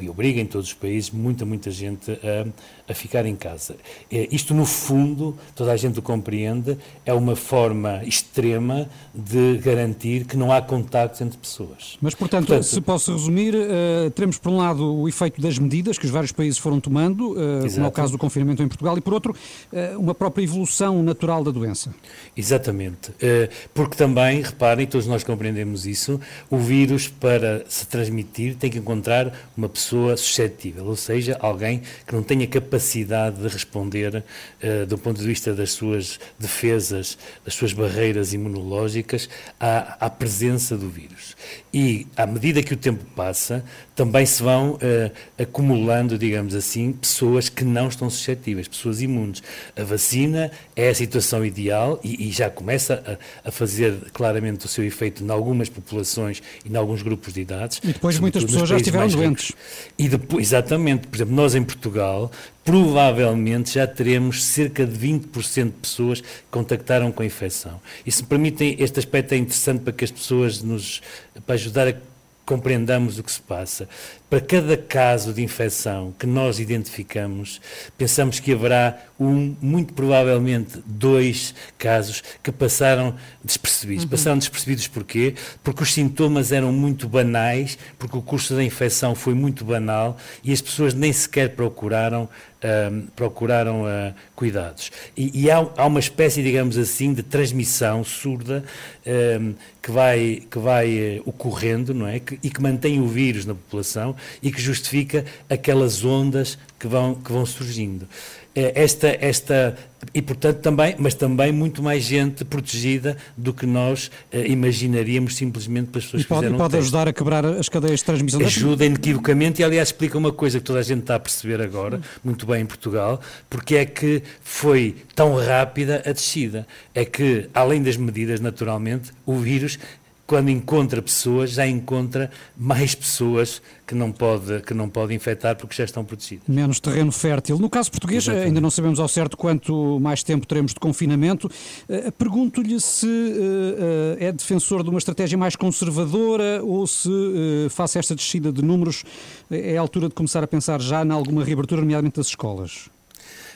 e obriga em todos os países, muita, muita gente a a ficar em casa. É, isto, no fundo, toda a gente o compreende, é uma forma extrema de garantir que não há contactos entre pessoas.
Mas, portanto, portanto se posso resumir, uh, teremos por um lado o efeito das medidas que os vários países foram tomando, uh, como é o caso do confinamento em Portugal, e por outro, uh, uma própria evolução natural da doença.
Exatamente. Porque também, reparem, todos nós compreendemos isso, o vírus, para se transmitir, tem que encontrar uma pessoa suscetível, ou seja, alguém que não tenha capacidade capacidade de responder uh, do ponto de vista das suas defesas, das suas barreiras imunológicas à, à presença do vírus. E à medida que o tempo passa, também se vão uh, acumulando, digamos assim, pessoas que não estão suscetíveis, pessoas imunes. A vacina é a situação ideal e, e já começa a, a, fazer claramente o seu efeito em algumas populações e em algus grupos de idades.
E depois muitas pessoas já estiveram doentes.
E depois, exatamente, por exemplo, nós em Portugal provavelmente já teremos cerca de 20% de pessoas que contactaram com a infecção. E se me permitem, este aspecto é interessante para que as pessoas nos, para ajudar a compreendamos o que se passa. Para cada caso de infecção que nós identificamos, pensamos que haverá um, muito provavelmente dois casos que passaram despercebidos. Uhum. Passaram despercebidos porquê? Porque os sintomas eram muito banais, porque o curso da infecção foi muito banal e as pessoas nem sequer procuraram um, procuraram uh, cuidados. E, e há, há, uma espécie, digamos assim, de transmissão surda um, que vai, que vai uh, ocorrendo não é? Que, e que mantém o vírus na população e que justifica aquelas ondas que vão, que vão surgindo. Eh, esta, esta, e portanto também, mas também muito mais gente protegida do que nós uh, imaginaríamos simplesmente para as pessoas
e pode,
que fizeram
pode ajudar a quebrar as cadeias de transmissão.
Ajuda inequivocamente e aliás explica uma coisa que toda a gente está a perceber agora, muito bem em Portugal, porque é que foi tão rápida a descida. É que, além das medidas, naturalmente, o vírus quando encontra pessoas, já encontra mais pessoas que não pode, que não pode infectar porque já estão protegidas.
Menos terreno fértil. No caso português,
Exatamente.
ainda não sabemos ao certo quanto mais tempo teremos de confinamento. Eh, Pergunto-lhe se eh, eh, é defensor de uma estratégia mais conservadora ou se, face a esta descida de números, é a altura de começar a pensar já em alguma reabertura, nomeadamente das escolas.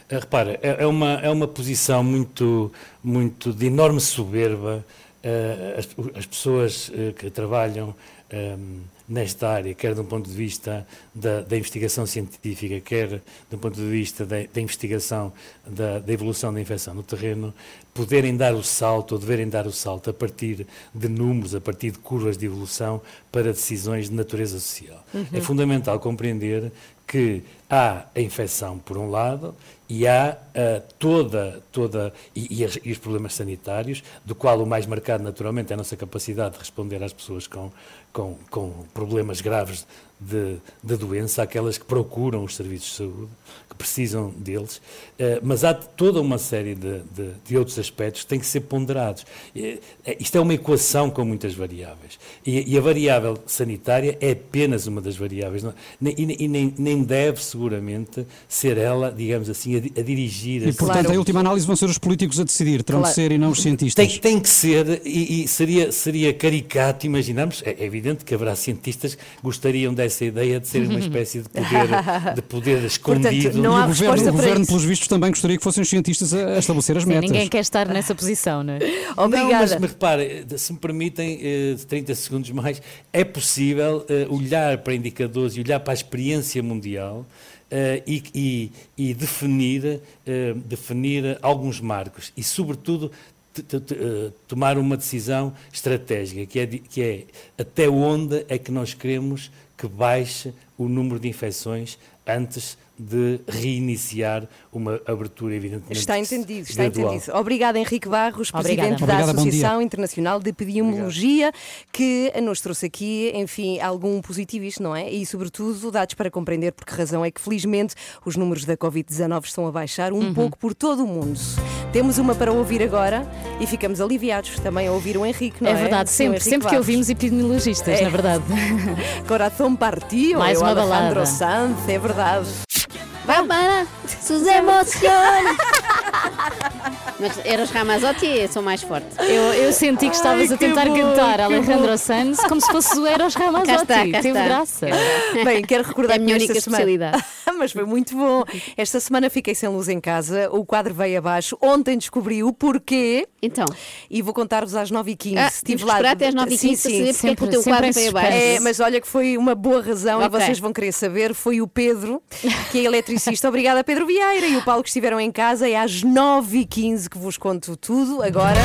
Repara, é é uma, é uma posição muito, muito de enorme soberba. Eh, As, as pessoas eh, que trabalham ehm, nesta área, quer de um ponto de vista da, da investigação científica, quer de um ponto de vista da, da investigação da, da evolução da infecção no terreno, poderem dar o salto, ou deverem dar o salto a partir de números, a partir de curvas de evolução para decisões de natureza social.
Uhum.
É fundamental compreender que há a infecção por um lado e há ah, toda, toda e, e as- e os problemas sanitários, do qual o mais marcado naturalmente é a nossa capacidade de responder às pessoas com, com, com problemas graves de, de doença, aquelas que procuram os serviços de saúde, que precisam deles, Ah, mas há toda uma série de, de, de outros aspectos que têm que ser ponderados. Eh, eh, Isto é uma equação com muitas variáveis e, e a variável sanitária é apenas uma das variáveis não- nem- e, nem- e nem, nem deve seguramente ser ela, digamos assim, a, a dirigir
E, portanto, em última análise, vão ser os políticos a decidir, terão
Claro.
de ser e não os cientistas.
Tem, tem que ser, e, e seria, seria caricato imaginarmos, é, é evidente que haverá cientistas que gostariam dessa ideia de ser uma espécie de poder, de poder escondido.
e o governo, o governo pelos vistos, também gostaria que fossem os cientistas a, estabelecer as
Sim,
metas.
ninguém quer estar nessa posição, não é?
Não, mas, mas repare, se me permitem eh, 30 segundos mais, é possível eh, olhar para indicadores e olhar para a experiência mundial eh, e, e- e definir, eh, definir alguns marcos e, sobretudo, t- t- t- eh, tomar uma decisão estratégica, que é, que é até onde é que nós queremos que baixe o número de infecções antes de reiniciar uma abertura, evidentemente.
Está entendido, está
gradual.
entendido. Obrigada, Henrique Barros,
Obrigada.
presidente
Obrigada,
da. Associação Internacional de Epidemiologia, que nos trouxe aqui, enfim, algum positivismo, não é? E, sobretudo, dados para compreender por que razão é que, felizmente, os números da Covid-19 estão a baixar um
Uhum.
pouco por todo o mundo. Temos uma para ouvir agora e ficamos aliviados também a ouvir o Henrique, não
É
é?
verdade, sempre,
Henrique
sempre que
Barros.
ouvimos epidemiologistas,
É.
na verdade.
Coração partido,
Mais uma
Alejandro
balada.
Sanz, é verdade.
Vai para sus emociones. Mas eras Ramazotti são mais fortes.
Eu, eu senti que estavas
Ai,
a tentar
que bom,
cantar
que
Alejandro. Sanz como se fosse o Eros Ramazzotti.
Cá está, cá
Teve
está.
graça.
Bem, quero recordar
É a minha única
semana...
especialidade.
Mas foi muito bom. Esta semana fiquei sem luz em casa, o quadro veio abaixo. Ontem descobri o porquê.
Então.
E vou contar-vos às 9h15.
Ah, tive que esperar até às 9h15
Sim,
para
sim.
saber porque é que o teu quadro veio abaixo.
É, mas olha que foi uma boa razão e
Ok.
vocês vão querer saber. Foi o Pedro, que é eletricista. Obrigada, Pedro Vieira. E o Paulo que estiveram em casa. É às 9h15 que vos conto tudo. Agora.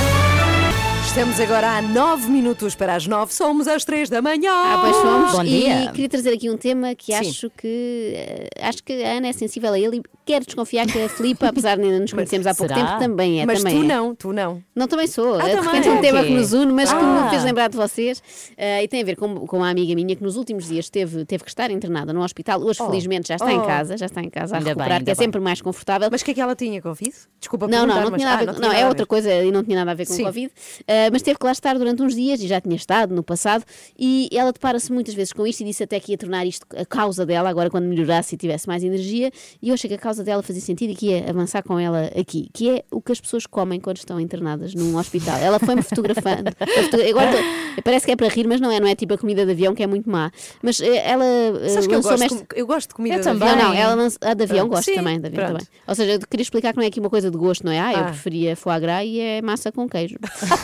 Estamos agora a 9 minutos para as 9. Somos às 3 da manhã.
Ah, pois fomos.
Bom
e
dia.
queria trazer aqui um tema que
Sim.
acho que eh, acho que a Ana é sensível a ele e quero desconfiar que a Filipa, apesar de ainda nos conhecermos há pouco
será?
tempo, também é.
Mas
também
tu
é.
não, tu não.
Não, também sou.
Ah,
É, de
também?
repente é um tema que nos une, mas que
Ah.
me fez lembrar de vocês. eh, e tem a ver com, com uma amiga minha que nos últimos dias teve, teve que estar internada no hospital. Hoje,
Oh.
felizmente, já está
Oh.
em casa, já está em casa a
Ainda bem,
recuperar,
ainda
que é
bem.
sempre mais confortável.
Mas o que é que ela tinha Covid? Desculpa
Não, não, não tinha nada a
ah,
ver
não
com.
tinha
Não,
nada
é outra coisa e não tinha nada a ver com
Sim.
Covid. Uh, mas teve que lá estar durante uns dias e já tinha estado no passado. E ela depara-se muitas vezes com isto e disse até que ia tornar isto a causa dela, agora quando melhorasse e tivesse mais energia. E eu achei que a causa dela fazia sentido e que ia avançar com ela aqui, que é o que as pessoas comem quando estão internadas num hospital. Ela foi-me fotografando. Agora tô- parece que é para rir, mas não é, não é tipo a comida de avião que é muito má. Mas eh, ela eh,
Sabes que eu gosto, de- eu gosto de comida
Eu
de
também.
avião.
não, não, ela a de avião gosto
Sim,
também, de avião
pronto.
também. Ou seja, eu queria explicar que não é aqui uma coisa de gosto, não é? Ah, eu
Ah.
preferia foie gras e é massa com queijo.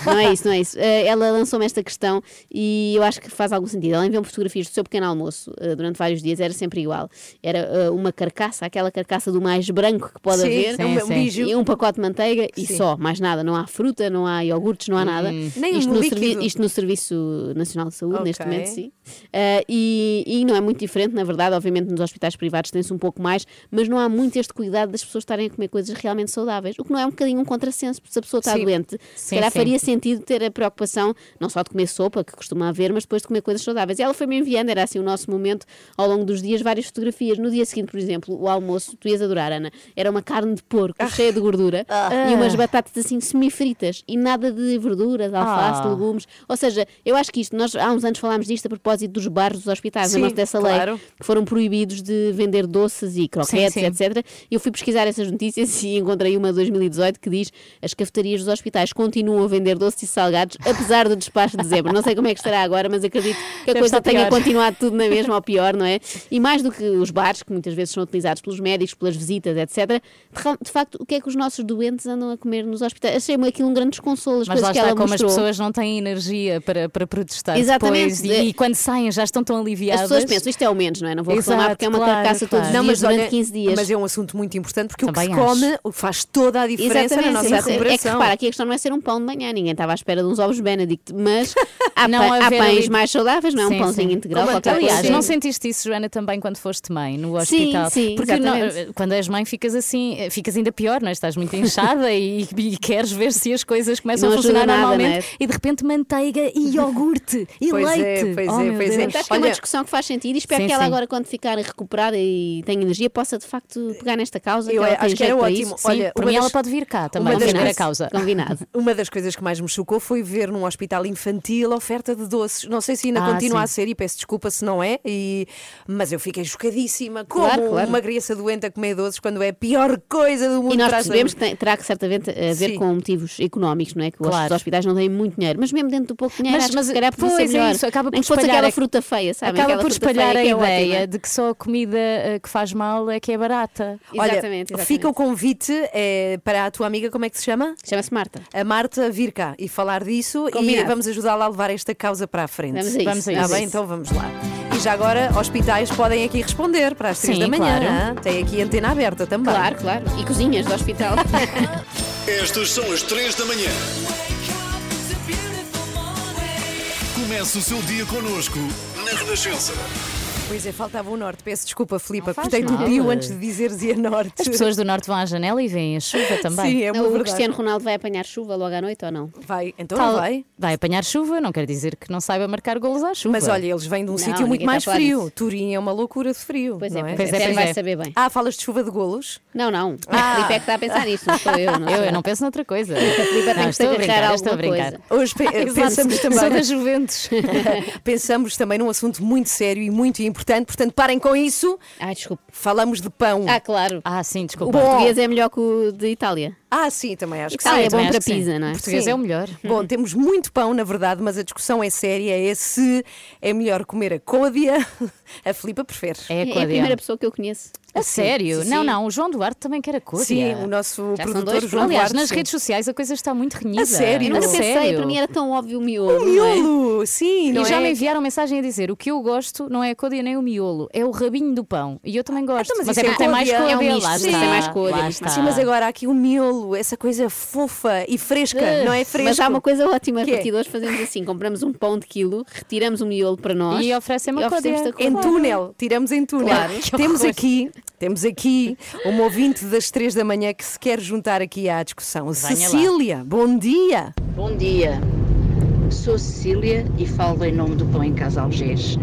não é isso, não é isso. Eh, ela lançou-me esta questão e eu acho que faz algum sentido. Ela enviou-me fotografias do seu pequeno almoço durante vários dias, era sempre igual. Era uma carcaça, aquela carcaça do mais branco que pode
Sim,
haver,
sim, um sim. biju.
e um pacote de manteiga e só, mais nada. Não há fruta, não há iogurtes, não há nada.
Nem
isto,
um
no
líquido.
servi- isto no Serviço Nacional de Saúde, neste
Ok.
momento, sim. Uh, e, e não é muito diferente, na verdade, obviamente nos hospitais privados tem-se um pouco mais, mas não há muito este cuidado das pessoas estarem a comer coisas realmente saudáveis, o que não é um bocadinho um contrassenso, porque se a pessoa está
Sim.
doente, se calhar
sim.
faria sentido ter a preocupação não só de comer sopa, que costuma haver, mas depois de comer coisas saudáveis. E ela foi-me enviando, era assim o nosso momento, ao longo dos dias, várias fotografias. No dia seguinte, por exemplo, o almoço, tu ias a adorar, Ana. Era uma carne de porco
Ah.
cheia de gordura e umas batatas assim semi-fritas e nada de verduras, alface,
Ah.
legumes. Ou seja, eu acho que isto, nós há uns anos falámos disto a propósito dos bares dos hospitais,
Sim,
dessa
claro.
lei, que foram proibidos de vender doces e croquetes,
Sim, sim.
etc. Eu fui pesquisar essas notícias e encontrei uma de 2018 que diz as cafetarias dos hospitais continuam a vender doces e salgados, apesar do despacho de dezembro. Não sei como é que estará agora, mas acredito que a
Deve
coisa tenha
pior.
continuado tudo na mesma ou pior, não é? E mais do que os bares, que muitas vezes são utilizados pelos médicos, pelas visitas, etc. De, facto, o que é que os nossos doentes andam a comer nos hospitais? Achei aquilo um grande desconsolo, as
Mas lá
que
está, como
mostrou.
as pessoas não têm energia para, para protestar
Exatamente.
depois e, e quando saem já estão tão aliviadas.
As pessoas pensam, isto é o menos, não é? Não vou reclamar
Exato,
porque é uma
claro,
carcaça todos
claro.
os
Não,
dias
mas
durante
olha,
15 dias.
mas é um assunto muito importante porque
Também
o que se
acho.
come faz toda a diferença na nossa
exato. É que
recuperação.
repara, aqui a questão não é ser um pão de manhã, ninguém estava à espera de uns ovos Benedict, mas há,
Não
pa- há pães
ali-
mais saudáveis, não é? Um
Sim,
pãozinho
sim.
integral.
Aliás, não sentiste isso, Joana, também quando foste mãe no
Sim,
hospital?
sim,
Porque não-
exatamente.
Quando és mãe ficas assim, ficas ainda pior, não é? Estás muito inchada e, e queres ver se as coisas começam
Não
a funcionar
nada,
normalmente
é?
e de repente manteiga e iogurte e
Pois é,
leite.
pois
oh,
é, pois é.
Deus.
Acho que é uma discussão que faz sentido e espero
Sim,
que ela
sim.
agora, quando ficar recuperada e tenha energia, possa de facto pegar nesta causa.
Eu acho que era ótimo.
isso.
Olha,
Por
uma
mim ela
das-
pode vir cá também,
uma das
defender a
coisas-
causa.
Combinado.
Uma das coisas que mais me chocou foi ver num hospital infantil a oferta de doces. Não sei se ainda
Ah,
continua
sim.
a ser e peço desculpa se não é, e- mas eu fiquei chocadíssima. Como
Claro, claro.
uma criança doente a comer doces quando é a pior coisa do mundo
E nós percebemos que tem- terá que certamente a ver
Sim.
com motivos económicos, não é? Que os
Claro.
hospitais não têm muito dinheiro, mas mesmo dentro do pouco dinheiro,
Mas-
acho
mas,
que se calhar podia ser
pois é
melhor.
isso, acaba por espalhar
aquela
a-
fruta feia, sabe?
Acaba
Aquela
por espalhar a
é
ideia
ótima.
de que só a comida eh, que faz mal é que é barata.
Olha,
Exatamente, exatamente.
fica o convite eh, para a tua amiga, como é que se chama?
Chama-se Marta.
A Marta vir cá e falar disso e
Combinado.
vamos ajudá-la a levar esta causa para a frente.
Vamos a isso,
Vamos a
Está
isso.
bem? Então vamos lá. E já agora, hospitais podem aqui responder para as 3
Sim,
da manhã.
claro.
Tem aqui antena aberta também.
Claro, claro. E cozinhas do hospital.
Estas são as 3 da manhã. Comece o seu dia connosco na Renascença.
Pois é, faltava o norte. Peço desculpa, Filipa,
Não faz
cortei-te o
mal.
pio antes de dizeres a norte.
As pessoas do norte vão à janela e veem a chuva também.
Sim, é uma
o
verdade.
Cristiano Ronaldo vai apanhar chuva logo à noite ou não?
Vai, então
Tal-
vai.
Vai apanhar chuva, não quer dizer que não saiba marcar golos à chuva.
Mas olha, eles vêm de um
Não,
sítio muito
ninguém
mais
está a falar
frio.
disso.
Turim é uma loucura de frio.
Pois é,
não é?
pois é,
Pois é, pois
vai
é.
saber bem.
Ah, falas de chuva de golos?
Não, não.
Ah.
O Filipe é que está a pensar nisso, não sou eu. Não
eu,
sou
eu não penso noutra coisa.
Filipe tem que
estou a brincar, estou a
alguma
brincar.
coisa.
Hoje pe- pensamos
Sou
também.
da Juventus.
Pensamos também num assunto muito sério e muito importante, portanto, parem com isso.
Ai, desculpe.
Falamos de pão.
Ah, claro.
Ah, sim,
O
desculpa.
português é melhor que o de Itália.
Ah, sim, também acho que
Itália
sim.
é bom
também
para
acho que sim.
pizza, não é?
O português
Sim.
é o melhor.
Bom, temos muito pão, na verdade, mas a discussão é séria: é se é melhor comer a côdea. A Filipa prefere.
É
É
a
a
Códia.
primeira pessoa que eu conheço.
A sério?
Sim,
Não,
sim.
não, o João Duarte também quer a Códia.
Sim, o nosso
Já
produtor João
Aliás,
Duarte,
nas
sim.
redes sociais a coisa está muito renhida.
A sério?
Eu nunca
A
pensei,
sério.
para mim era tão óbvio o miolo.
O
não é?
miolo, sim, não
E já
é?
me enviaram mensagem a dizer o que eu gosto não é a côdea nem o miolo, é o rabinho do pão. E eu também gosto.
Então, mas
mas
isso
é
é
tem mais
côdea.
É um misto,
lá
sim, tem mais côdea, mas-.
Sim, mas agora há aqui o miolo, essa coisa fofa e fresca,
Uh,
não é fresca?
Mas há uma coisa ótima,
Que é?
hoje fazemos assim: compramos um pão de quilo, retiramos o miolo para nós
E oferecem-me a
oferecemos
côdea.
Em túnel, tiramos em túnel. Temos aqui, temos aqui uma ouvinte das três da manhã que se quer juntar aqui à discussão.
lá.
Cecília, bom dia.
Bom dia, sou Cecília e falo em nome do Pão em Casa Algés.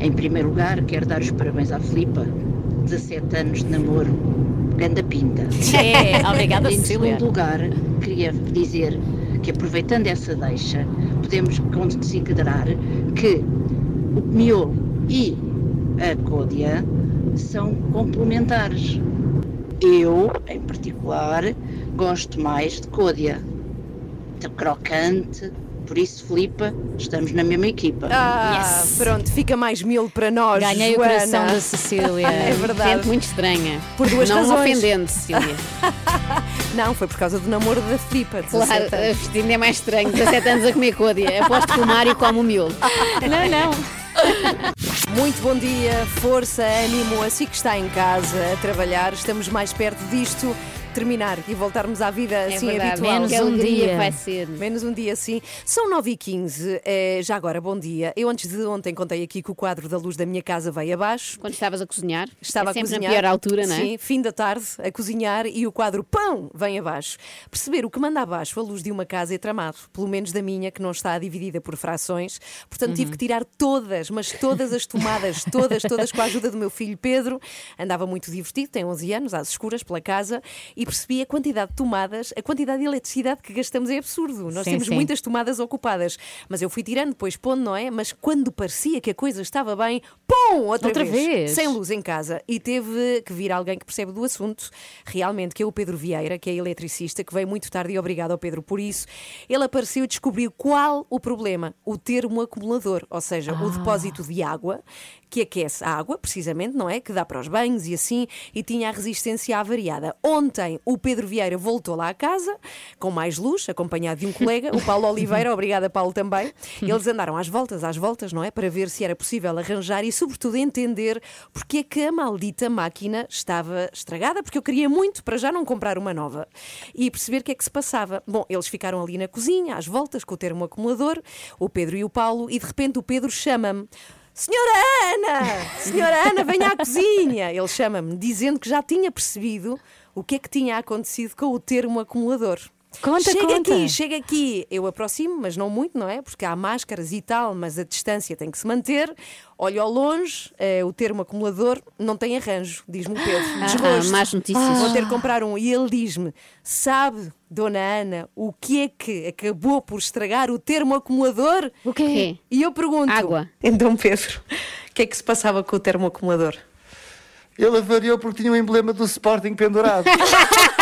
Em primeiro lugar, quero dar os parabéns à Filipa, 17 anos de namoro, ganda pinta.
É, obrigada,
Em
Cecília.
segundo lugar, queria dizer que aproveitando essa deixa, podemos considerar que o miolo e a côdea são complementares. Eu, em particular, gosto mais de côdea, de crocante, por isso, Filipa, estamos na mesma equipa.
Ah, pronto, fica mais miolo para nós.
Ganhei o
Joana.
coração da Cecília.
É verdade.
Gente muito estranha.
Por duas
não
razões.
ofendendo, Cecília.
Não, foi por causa do namoro da Filipa.
Claro,
17 anos.
a ainda é mais estranho. 17 anos a comer côdea. Aposto que o Mário come o miolo.
Não, não.
Muito bom dia, força, ânimo, assim que está em casa a trabalhar, estamos mais perto disto terminar e voltarmos à vida assim
verdade.
habitual.
Menos
Que
um dia.
vai ser.
Menos um dia sim. São 9 e 15 eh, já agora, bom dia. Eu antes de ontem contei aqui que o quadro da luz da minha casa veio abaixo.
Quando estavas a cozinhar.
Estava
é
a
sempre
cozinhar.
na pior altura, não é?
Sim, fim da tarde, a cozinhar e o quadro pão vem abaixo. Perceber o que manda abaixo a luz de uma casa é tramado, pelo menos da minha, que não está dividida por frações. Portanto, tive que tirar todas, mas todas as tomadas, todas, todas, com a ajuda do meu filho Pedro. Andava muito divertido, tem 11 anos, às escuras pela casa, e percebi a quantidade de tomadas, a quantidade de eletricidade que gastamos é absurdo. Nós
Sim,
temos
sim.
muitas tomadas ocupadas, mas eu fui tirando, depois pondo, não é? Mas quando parecia que a coisa estava bem, pum, outra,
Outra vez.
Sem luz em casa. E teve que vir alguém que percebe do assunto, realmente, que é o Pedro Vieira, que é eletricista, que veio muito tarde e obrigado ao Pedro por isso. Ele apareceu e descobriu qual o problema: o termo acumulador, ou seja, o depósito de água que aquece a água, precisamente, não é? Que dá para os banhos e assim, e tinha a resistência avariada. Ontem o Pedro Vieira voltou lá à casa, com mais luz, acompanhado de um colega, o Paulo Oliveira, obrigada Paulo também. Eles andaram às voltas, às voltas, não é? Para ver se era possível arranjar e, sobretudo, entender porque é que a maldita máquina estava estragada, porque eu queria muito para já não comprar uma nova e perceber o que é que se passava. Bom, eles ficaram ali na cozinha, às voltas, com o termo acumulador, o Pedro e o Paulo, e de repente o Pedro chama-me. Senhora Ana! Senhora Ana, venha à cozinha! Ele chama-me, dizendo que já tinha percebido o que é que tinha acontecido com o termo acumulador.
Conta,
chega
conta.
aqui, chega aqui. Eu aproximo, mas não muito, não é? Porque há máscaras e tal, mas a distância tem que se manter. Olho ao longe, eh, o termo acumulador não tem arranjo, diz-me o Pedro. Desgosto.
ah, más notícias.
Vou ter que comprar um. E ele diz-me: Sabe, Dona Ana, o que é que acabou por estragar o termo acumulador?
O quê?
E eu pergunto:
Água.
Então, Pedro, o que é que se passava com o termo acumulador?
Ele avariou porque tinha o emblema do Sporting pendurado.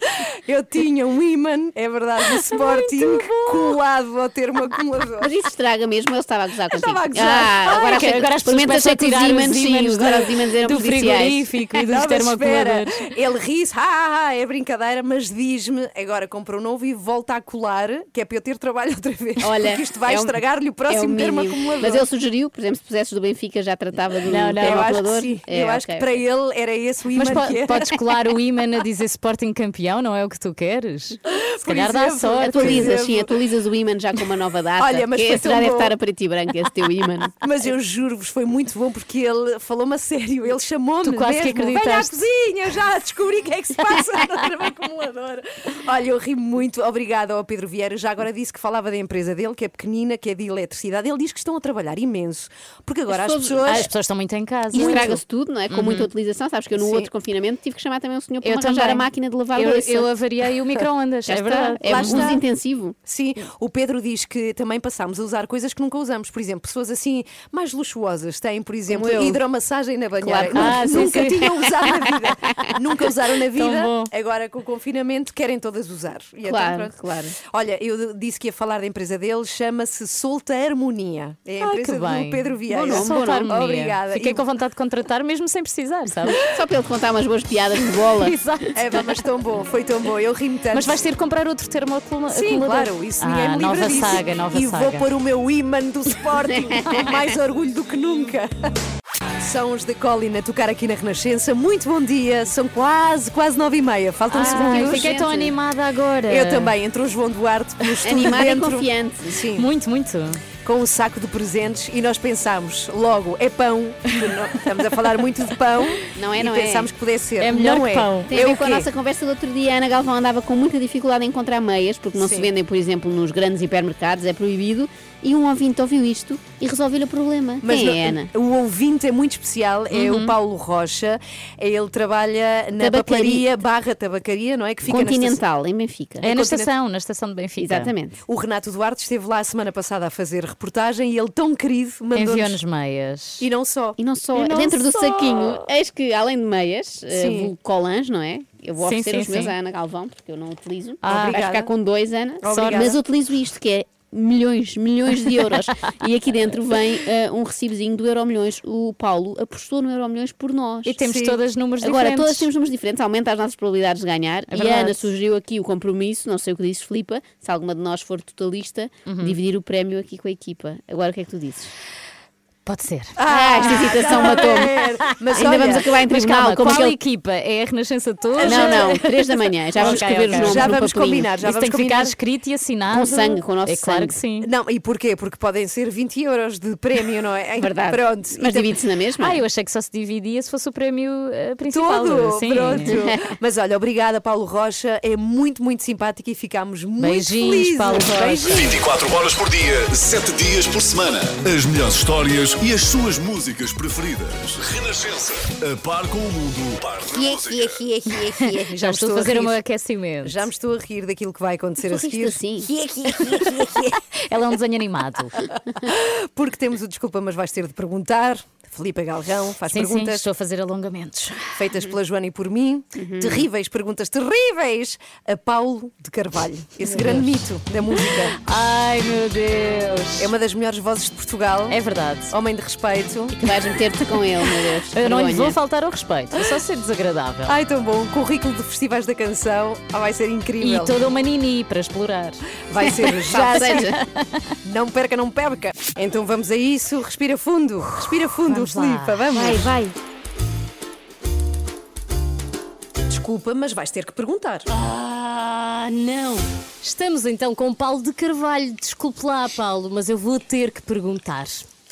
Eu tinha um imã, é verdade, do Sporting, colado ao termo acumulador.
Mas isso estraga mesmo, ele estava a gozar contigo.
estava a gozar.
Ah, agora,
que
agora
agora as pessoas
experimenta ser que os ímãs, sim, agora ímãs eram
do frigorífico e dos termoacumuladores.
Ele ri-se, ah, ah, é brincadeira, mas diz-me, agora comprou um novo e volta a colar, que é para eu ter trabalho outra vez.
Olha,
porque isto vai
é o-
estragar-lhe o
é
próximo termo
mínimo.
acumulador.
Mas ele sugeriu, por exemplo, se pusesses do Benfica já tratava do
Não, não.
termo
eu acho que
acumulador.
sim.
É,
eu acho
ok,
que para
ok.
ele era esse o imã
Mas po-
que era.
podes colar o imã a dizer Sporting campeão, não é o que tu queres? Se calhar dá sorte.
Atualizas, sim, atualizas o imã já com uma nova data.
Olha, mas
esse já deve estar a preto e branco, esse teu imã.
Mas eu juro-vos, foi muito bom porque ele falou-me a sério. Ele chamou-me
Tu quase que
mesmo. Venha à
acreditaste.
cozinha, já descobri o que é que se passa no termo acumulador. Olha, eu ri muito. Obrigada ao Pedro Vieira. Já agora disse que falava da empresa dele, que é pequenina, que é de eletricidade. Ele diz que estão a trabalhar imenso. Porque agora as,
pessoas-
pessoas.
Ah, as pessoas estão muito em casa.
E estraga-se tudo, não é? Com muita utilização. Sabes que eu no
Sim.
outro confinamento tive que chamar também um senhor para arranjar
também.
a máquina de lavar
eu, eu avariei o micro-ondas, é verdade.
É
está.
intensivo.
Sim, o Pedro diz que também passámos a usar coisas que nunca usamos. Por exemplo, pessoas assim mais luxuosas têm, por exemplo, hidromassagem na banheira.
Claro que não.
Nunca-
Ah, sim,
nunca
sim.
tinham usado na vida. nunca usaram na vida.
bom.
Agora com o confinamento querem todas usar. E então,
Claro,
pronto.
claro.
Olha, eu disse que ia falar da empresa dele, chama-se Solta Harmonia. É a
Ai,
empresa do Pedro Vieira.
Bom
Solta
bom
harmonia.
Obrigada.
Fiquei
E-
com vontade de contratar, mesmo sem precisar, sabes?
Só para ele contar umas boas piadas de bola.
Exato.
É, mas tão bom, foi tão bom. Eu ri-me tanto.
Mas vais ter que comprar outro termo acumula-
Sim,
acumulador.
claro, isso
ah,
ninguém me livra
nova
disso.
saga, nova
e
saga.
vou pôr o meu imã do Sporting com mais orgulho do que nunca. São os da Colin a tocar aqui na Renascença. Muito bom dia, são quase, quase nove e meia. Faltam
Ai,
segundos.
fiquei tão animada agora.
Eu também, entrou o João Duarte estúdio
Animada e
dentro.
confiante.
Sim,
Muito, muito.
Com um saco de presentes e nós pensámos, logo, é pão. Estamos a falar muito de pão.
Não é,
e
não é?
pensámos que pudesse ser.
É melhor
não
que
é.
pão.
Tem a
é
ver
o
com a nossa conversa do outro dia. A Ana Galvão andava com muita dificuldade em encontrar meias, porque não
Sim.
se vendem, por exemplo, nos grandes hipermercados, é proibido. E um ouvinte ouviu isto e resolveu-lhe o problema.
Mas
Quem é, Ana?
o ouvinte é muito especial, é o Paulo Rocha. Ele trabalha na
Tabacaria-
papelaria barra tabacaria, não é? Que fica na estação-
Continental, em Benfica.
É na
Continente-
estação, na estação de Benfica.
Exatamente.
O Renato Duarte esteve lá a semana passada a fazer reportagem e ele, tão querido, mandou-nos.
Enviou-nos meias.
E não só.
E não só,
E não
dentro do
só.
saquinho, eis que além de meias, uh, vulgo colãs, não é? Eu vou
Sim,
oferecer
sim,
os meus
sim.
à Ana Galvão, porque eu não utilizo.
Ah,
Vai
obrigada.
ficar com dois, Ana.
Obrigada.
Mas utilizo isto, que é milhões, milhões de euros. e aqui dentro vem uh, um recibozinho do Euro Milhões. O Paulo apostou no Euro Milhões por nós.
E temos
Sim.
todas números
Agora,
diferentes.
todas temos números diferentes, aumenta as nossas probabilidades de ganhar.
É
e a. Ana sugeriu aqui o compromisso, não sei o que disse Filipa, se alguma de nós for totalista,
Uhum.
dividir o prémio aqui com a equipa. Agora, o que é que tu dizes?
Pode ser.
Ah, esta hesitação matou-me.
Mas
Ainda
olha,
vamos acabar em tribunal.
calma,
como
qual
aquele-
equipa? É a Renascença toda?
Não, não, três da manhã. Já vamos escrever
ok.
os nomes
Já
no
vamos
papelinho.
combinar, já
Isso tem
vamos
que ficar
combinar.
escrito e assinado.
Com sangue, com o nosso
É claro
sangue.
que sim.
Não, e porquê? Porque podem ser 20 euros de prémio, não é?
Verdade.
Pronto.
Mas
Então-
divide-se na mesma.
Ah, eu achei que só se dividia se fosse o prémio eh, principal.
Tudo,
Sim.
pronto. Mas olha, obrigada, Paulo Rocha. É muito, muito simpático e ficámos muito
Beijinhos,
felizes.
Paulo Rocha.
Beijinhos.
24 horas por dia, 7 dias por semana. As melhores histórias e as suas músicas preferidas. Renascença. A par com o mundo. Par da
Aqui,
música.
aqui, aqui, aqui, aqui.
Já estou a fazer meu aquecimento.
Já me estou a rir daquilo que vai acontecer a seguir.
assim?
Aqui, aqui, aqui, aqui, aqui.
Ela é um desenho animado.
Porque temos o desculpa, mas vais ter de perguntar. Filipe Galrão faz
sim, sim,
perguntas
estou a fazer alongamentos.
feitas pela Joana e por mim. Terríveis, perguntas terríveis a Paulo de Carvalho, esse grande mito da música.
Ai, meu Deus.
É uma das melhores vozes de Portugal.
É verdade.
Homem de respeito.
Que vais meter-te com ele, meu Deus.
Eu não lhe vou faltar ao respeito, vou só ser desagradável.
Ai, tão bom. Currículo de festivais da canção. Ah, vai ser
e
incrível.
toda uma nini para explorar.
Vai ser já.
Seja,
Não perca, não perca. Então vamos a isso. Respira fundo. Respira fundo,
Vamos lá.
Filipe. Vamos.
vai, vai.
Desculpa, mas vais ter que perguntar.
Ah, não. Estamos então com Paulo de Carvalho. Desculpe lá, Paulo, mas eu vou ter que perguntar.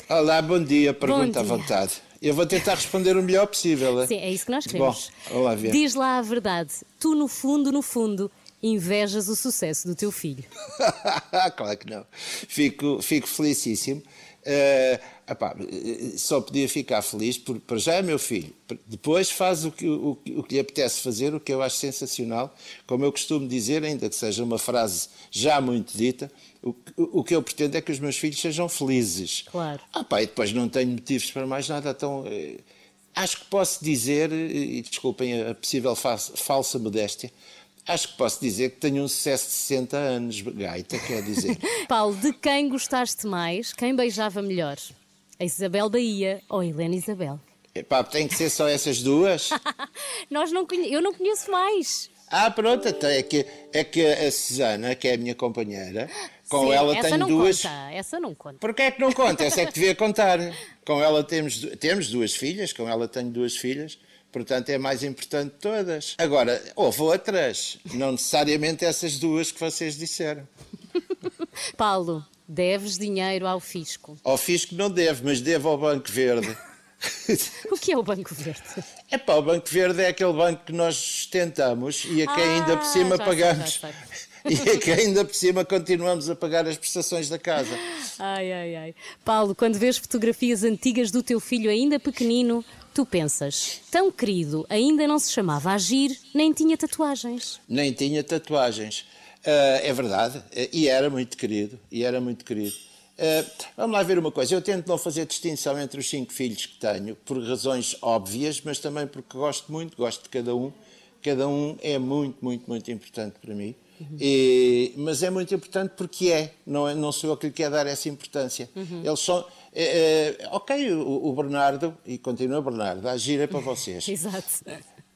Olá, bom dia. Pergunta à
dia.
vontade. Eu vou tentar responder o melhor possível. hein?
Sim, é isso que nós
Bom,
queremos.
vamos lá ver.
Diz lá a verdade. Tu, no fundo, no fundo, invejas o sucesso do teu filho.
claro que não. Fico, fico felicíssimo. Eh, epá, eh, só podia ficar feliz por, para já é meu filho. Depois faz o que, o, o que lhe apetece fazer, o que eu acho sensacional. Como eu costumo dizer, ainda que seja uma frase já muito dita, o, que- o que eu pretendo é que os meus filhos sejam felizes.
Claro.
Ah, pá, e depois não tenho motivos para mais nada, então eh, acho que posso dizer, eh, e desculpem a possível fa- falsa modéstia, acho que posso dizer que tenho um sucesso de 60 anos, gaita, quer dizer.
Paulo, de quem gostaste mais? Quem beijava melhor? A Isabel Bahia ou a Helena Isabel?
Epá, tem que ser só essas duas?
Nós não conhe... Eu não conheço mais.
Ah, pronto, então é que, é que a Susana, que é a minha companheira, com
Sim,
ela
essa
tenho
não
duas.
conta. Essa não conta.
Porquê é que não conta? Essa é que devia contar. Com ela temos, temos duas filhas, com ela tenho duas filhas, portanto é a mais importante de todas. Agora, houve outras, não necessariamente essas duas que vocês disseram.
Paulo, deves dinheiro ao fisco.
Ao fisco não deve, mas deve ao Banco Verde.
O que é o Banco Verde?
É pá, o Banco Verde é aquele banco que nós sustentamos e a quem ainda por cima
Ah, sei,
pagamos.
já
E a quem ainda por cima continuamos a pagar as prestações da casa.
Ai, ai, ai. Paulo, quando vês fotografias antigas do teu filho ainda pequenino, tu pensas, tão querido, ainda não se chamava Agir, nem tinha tatuagens.
Nem tinha tatuagens. Ah, é verdade, ah, e era muito querido, e era muito querido. Ah, vamos lá ver uma coisa, eu tento não fazer distinção entre os cinco filhos que tenho, por razões óbvias, mas também porque gosto muito, gosto de cada um. Cada um é muito, muito, muito importante para mim. E- mas é muito importante porque é, não, é, não sou eu que lhe quero dar essa importância.
Uhum.
Eles são. é, é, ok, o, o Bernardo, e continua Bernardo, a gira para vocês.
Exato.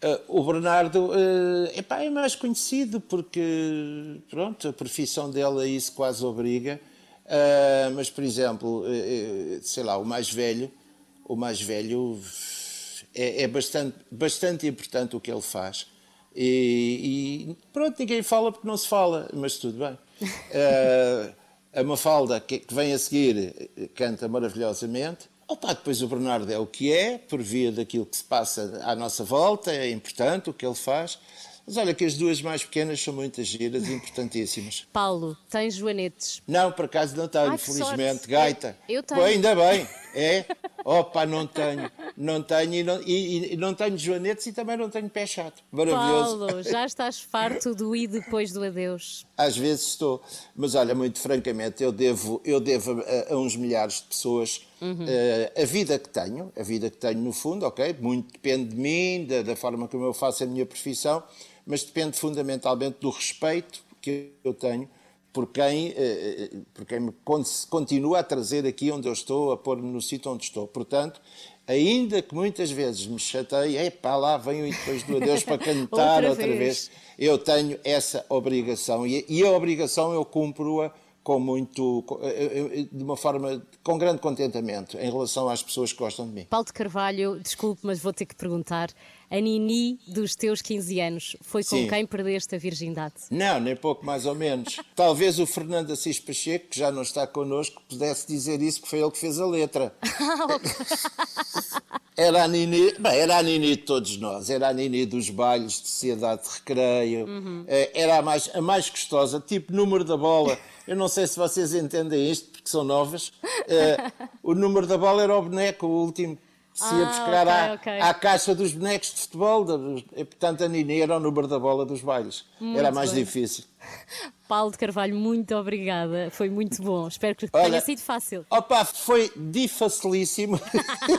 Uh, o Bernardo uh, epá, é mais conhecido porque pronto, a profissão dele a isso quase obriga. Uh, mas, por exemplo, uh, sei lá, o mais velho, o mais velho é, é bastante, bastante importante o que ele faz. E, e, pronto, ninguém fala porque não se fala, mas tudo bem. A Mafalda, que, que vem a seguir, canta maravilhosamente. Opa, depois o Bernardo é o que é, por via daquilo que se passa à nossa volta, é importante o que ele faz. Mas olha que as duas mais pequenas são muitas giras e importantíssimas.
Paulo, tens joanetes?
Não, por acaso não tenho,
Ai, que
felizmente.
sorte.
Gaita.
Eu- eu tenho.
Pô, ainda bem. É? Opa, não tenho. Não tenho e não, e- e não tenho joanetes e também não tenho pé chato. Maravilhoso.
Paulo, já estás farto do e depois do adeus.
Às vezes estou, mas olha, muito francamente, eu devo, eu devo a, a uns milhares de pessoas
Uhum.
eh, a vida que tenho, a vida que tenho no fundo, ok? Muito depende de mim, da, da forma como eu faço a minha profissão, mas depende fundamentalmente do respeito que eu tenho por quem, eh, eh, por quem me con- continua a trazer aqui onde eu estou, a pôr-me no sítio onde estou. Portanto, ainda que muitas vezes me chateie, epá, lá venho e depois do adeus para cantar
Outra
outra,
vez.
vez. Eu tenho essa obrigação e, e a obrigação eu cumpro-a com muito, com- eh, eh, de uma forma, com grande contentamento em relação às pessoas que gostam de mim.
Paulo de Carvalho, desculpe, mas vou ter que perguntar. A Nini dos teus 15 anos foi com
Sim.
quem perdeste a virgindade?
Não, nem pouco mais ou menos. Talvez o Fernando Assis Pacheco, que já não está connosco, pudesse dizer isso, porque foi ele que fez a letra. Era a Nini, bem, era a Nini de todos nós, era a Nini dos bailes de sociedade de recreio, Eh, era a mais, a mais gostosa, tipo número da bola. Eu não sei se vocês entendem isto, porque são novas. Eh, o número da bola era o boneco, o último que se ia
Ah,
buscar
ok,
à,
ok.
à caixa dos bonecos de futebol. da- e, portanto, a Nini era o número da bola dos bailes.
Muito
era a mais
bem.
difícil.
Paulo de Carvalho, muito obrigada. Foi muito bom. Espero que
Olha,
tenha sido fácil.
Opa, foi difacilíssimo.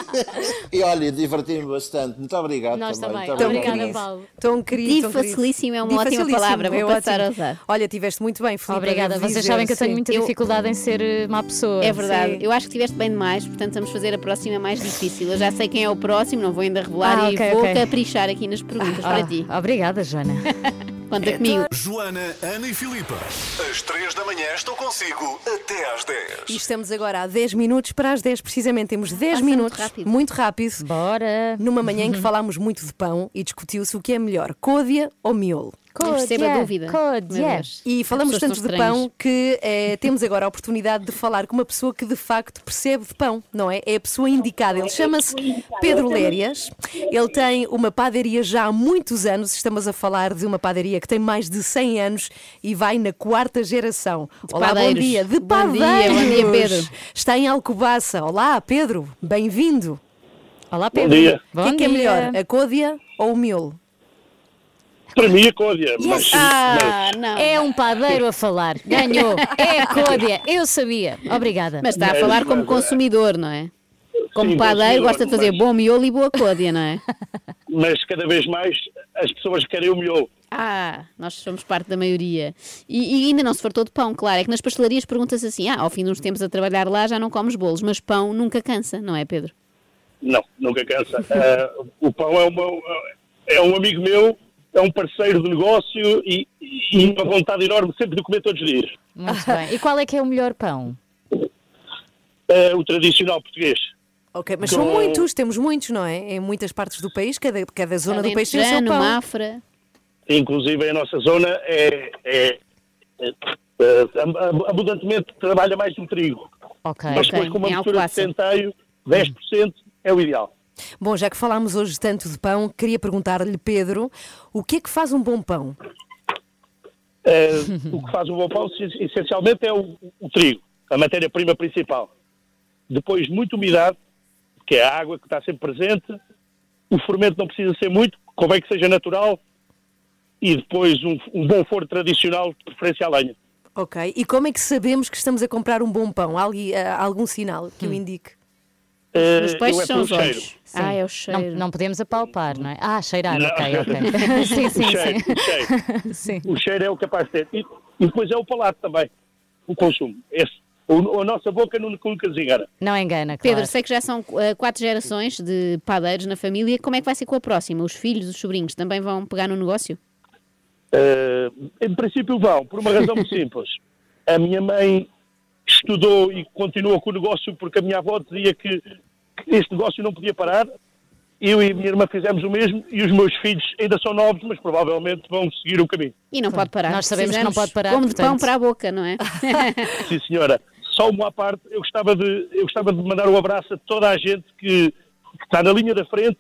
e olha, diverti-me bastante. Muito obrigado
Nós
também.
também.
Muito
Obrigada,
obrigado.
Paulo.
Tão querido. tão querido.
Difacilíssimo é uma ótima palavra, vou
é
passar
ótimo.
a usar.
Olha, tiveste muito bem, Filipe.
Obrigada. Vocês
dizer,
sabem que eu tenho muita dificuldade em ser eh, má pessoa.
É verdade.
Sim.
Eu acho que estiveste bem demais, portanto vamos fazer a próxima mais difícil. Eu já sei quem é o próximo, não vou ainda revelar
Ah,
e
ok,
vou
ok.
caprichar aqui nas perguntas
Ah,
para ti.
Obrigada, Joana.
Conta comigo.
Joana, Ana e Filipa. Às 3 da manhã estou consigo até às 10.
E estamos agora a 10 minutos para as 10, precisamente. Temos 10
Passa muito
minutos.
rápido.
Muito rápido.
Bora.
Numa manhã em que falámos muito de pão e discutiu-se o que é melhor, côdea ou miolo.
Não percebo a dúvida.
Códia.
Deus.
E falamos tanto de pão que eh, temos agora a oportunidade de falar com uma pessoa que de facto percebe de pão, não é? É a pessoa indicada. Ele chama-se Pedro Lérias. Ele tem uma padaria já há muitos anos. Estamos a falar de uma padaria que tem mais de 100 anos e vai na quarta geração. Olá,
padeiros.
bom dia. De
Bom dia,
padeiros.
bom dia, Pedro.
Está em Alcobaça. Olá, Pedro. Bem-vindo.
Olá,
Pedro. dia.
O que é, que é
Bom
melhor, a côdea ou o miolo?
Para mim, a Códia. Mas,
Ah,
mas-
não.
É um padeiro a falar. Ganhou. É a Códia. Eu sabia. Obrigada.
Mas está a falar como consumidor, não é? Como
Sim,
padeiro, gosta de fazer
mas-
bom miolo e boa côdea, não é?
mas cada vez mais as pessoas querem o miolo.
Ah, nós somos parte da maioria. E, e ainda não se fartou de pão, claro. É que nas pastelarias pergunta-se assim: ah, ao fim de uns tempos a trabalhar lá já não comes bolos, mas pão nunca cansa, não é, Pedro?
Não, nunca cansa. Ah, o pão é, uma, é um amigo meu, é um parceiro de negócio e, e uma vontade enorme sempre de comer todos os dias.
Muito bem. E qual é que é o melhor pão?
Ah, o tradicional português.
Ok, mas são muitos, temos muitos, não é? Em muitas partes do país, cada, cada zona do país tem o seu pão.
Mafra.
Inclusive a nossa zona é, é- é, ah, abundantemente trabalha mais no trigo.
Ok.
Mas depois com uma mistura de centeio, 10% é o ideal.
Bom, já que falámos hoje tanto de pão, queria perguntar-lhe, Pedro, o que é que faz um bom pão?
Eh, o que faz o bom pão, es- essencialmente, é o, o trigo, a matéria-prima principal. Depois, muita umidade, que é a água que está sempre presente. O fermento não precisa ser muito, convém que seja natural. E depois, um, um bom forno tradicional, de preferência a lenha.
Ok, e como é que sabemos que estamos a comprar um bom pão? Há, ali, há algum sinal que o indique?
Eh,
Os peixes
eu é
são os
cheiro.
olhos. Ah, é o
Não,
cheiro.
não podemos apalpar, não é? Ah, cheirar,
Não.
ok, ok. sim, sim,
o cheiro,
sim.
o cheiro.
Sim.
O cheiro é o capaz de ter. E, e depois é o palato também, o consumo. Esse. O, a nossa boca nunca, nunca desengana.
Não engana, claro.
Pedro, sei que já são eh, quatro gerações de padeiros na família. Como é que vai ser com a próxima? Os filhos, os sobrinhos também vão pegar no negócio?
Eh, em princípio vão, por uma razão muito simples. A minha mãe estudou e continua com o negócio porque a minha avó dizia que, que este negócio não podia parar. Eu e a minha irmã fizemos o mesmo e os meus filhos ainda são novos, mas provavelmente vão seguir o caminho.
E não pode parar.
Nós sabemos que não pode parar,
Como de pão
portanto.
para a boca, não é?
Sim, senhora. Só uma à parte, eu gostava de, eu gostava de mandar um abraço a toda a gente que, que está na linha da frente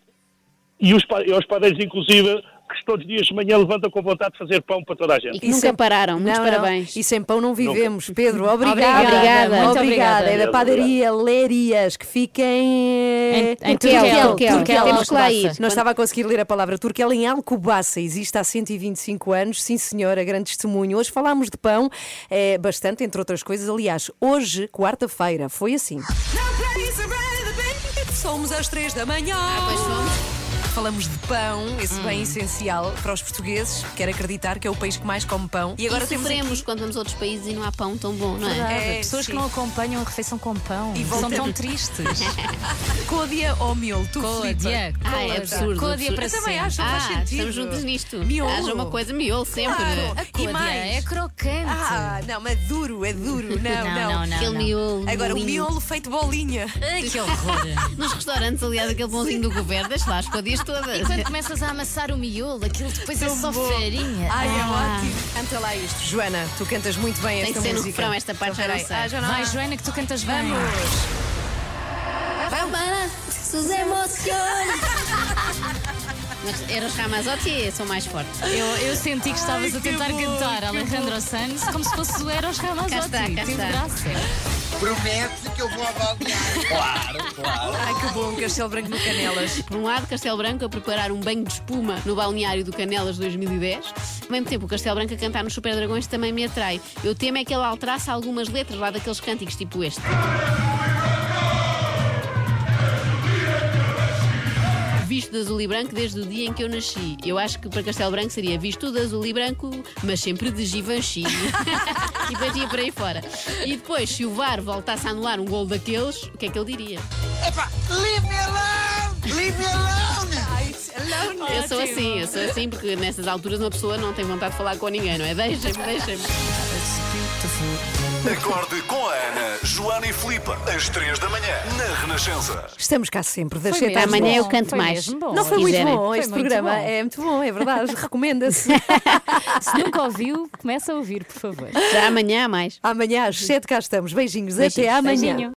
e, os, e aos padeiros, inclusive, que todos os dias de manhã levantam com vontade de fazer pão para toda a gente.
E que nunca pararam. Muitos
Não, não.
parabéns.
E sem pão não vivemos. Pedro, obrigada.
Obrigada.
Muito
Obrigada.
obrigada.
É da padaria Lérias, que fica em...
Em- em
Turquel,
Turquel,
Turquel.
Turquel,
Temos que lá ir.
Não estava a conseguir ler a palavra Turquel em Alcobaça. Existe há 125 anos. Sim, senhora, grande testemunho. Hoje falámos de pão, é, bastante, entre outras coisas. Aliás, hoje, quarta-feira, foi assim.
Somos às três da manhã.
Pois vamos.
Falamos de pão, esse
Hum.
bem essencial para os portugueses. Quero acreditar que é o país que mais come pão.
E agora
temos aqui-
sofremos quando vamos a outros países e não há pão tão bom, não é?
Verdade.
É,
Pessoas
sim.
que não acompanham a refeição com pão
E
são
voltamos-
tão tristes.
Côdea ou miolo? Tu, Filipe?
Ah, é absurdo.
Côdea
absurdo.
para
Eu também
sempre.
acho, faz
Ah,
sentido.
estamos juntos nisto.
Miolo.
Haja uma coisa miolo sempre.
Claro.
A
E mais?
é crocante.
Ah, não, mas duro, é duro. Não,
Não,
não.
não, não,
Aquele
não.
miolo.
Agora, o
molinho.
miolo feito bolinha.
Ai, que horror.
Nos restaurantes, aliás, aquele pãozinho do governo, deixa lá as codias todas.
E quando começas a amassar o miolo, aquilo depois é
Tão
só
bom.
farinha.
Ai, é
Ah.
ótimo. Canta lá isto. Joana, tu cantas muito bem
Tem
esta
que ser no
música.
refrão, esta parte
Então,
já não sei.
Ah, já não
Vai,
há.
Joana, que tu cantas bem.
Vamos.
Para sus emoções. Mas Eros Ramazotti são mais fortes.
Eu, eu senti que estavas a tentar cantar Alejandro Sanz como se fosse o Eros Ramazotti.
Cá está, cá está.
graça.
Promete que eu vou avaliar. Claro, claro.
Ai, que bom, Castelo Branco no Canelas.
Por um lado, Castelo Branco a preparar um banho de espuma no balneário do Canelas 2010. Ao mesmo tempo, o Castelo Branco a cantar nos Super Dragões também me atrai. Eu temo é que ele alterasse algumas letras lá daqueles cânticos, tipo este. Visto de azul e branco desde o dia em que eu nasci. Eu acho que para Castelo Branco seria visto de azul e branco, mas sempre de Givenchy. e depois ia por aí fora. E depois, se o VAR voltasse a anular um gol daqueles, o que é que ele diria?
Epá, leave me alone! Leave me alone!
Eu sou assim, eu sou assim porque nessas alturas uma pessoa não tem vontade de falar com ninguém, não é? Deixem-me, deixem-me.
Acorde com a Ana, Joana e Filipe, às 3 da manhã, na Renascença.
Estamos cá sempre, das
Foi
7 às
mesmo
Amanhã
nove.
eu canto
Foi
mais.
mesmo bom.
Não
se
foi muito
quiserem.
bom este
Foi muito
programa.
bom.
É muito bom, é verdade. Recomenda-se.
Se nunca ouviu, começa a ouvir, por favor.
Já amanhã há mais.
Amanhã às 7 cá estamos. Beijinhos.
Beijinhos.
Até amanhã.
Beijinho.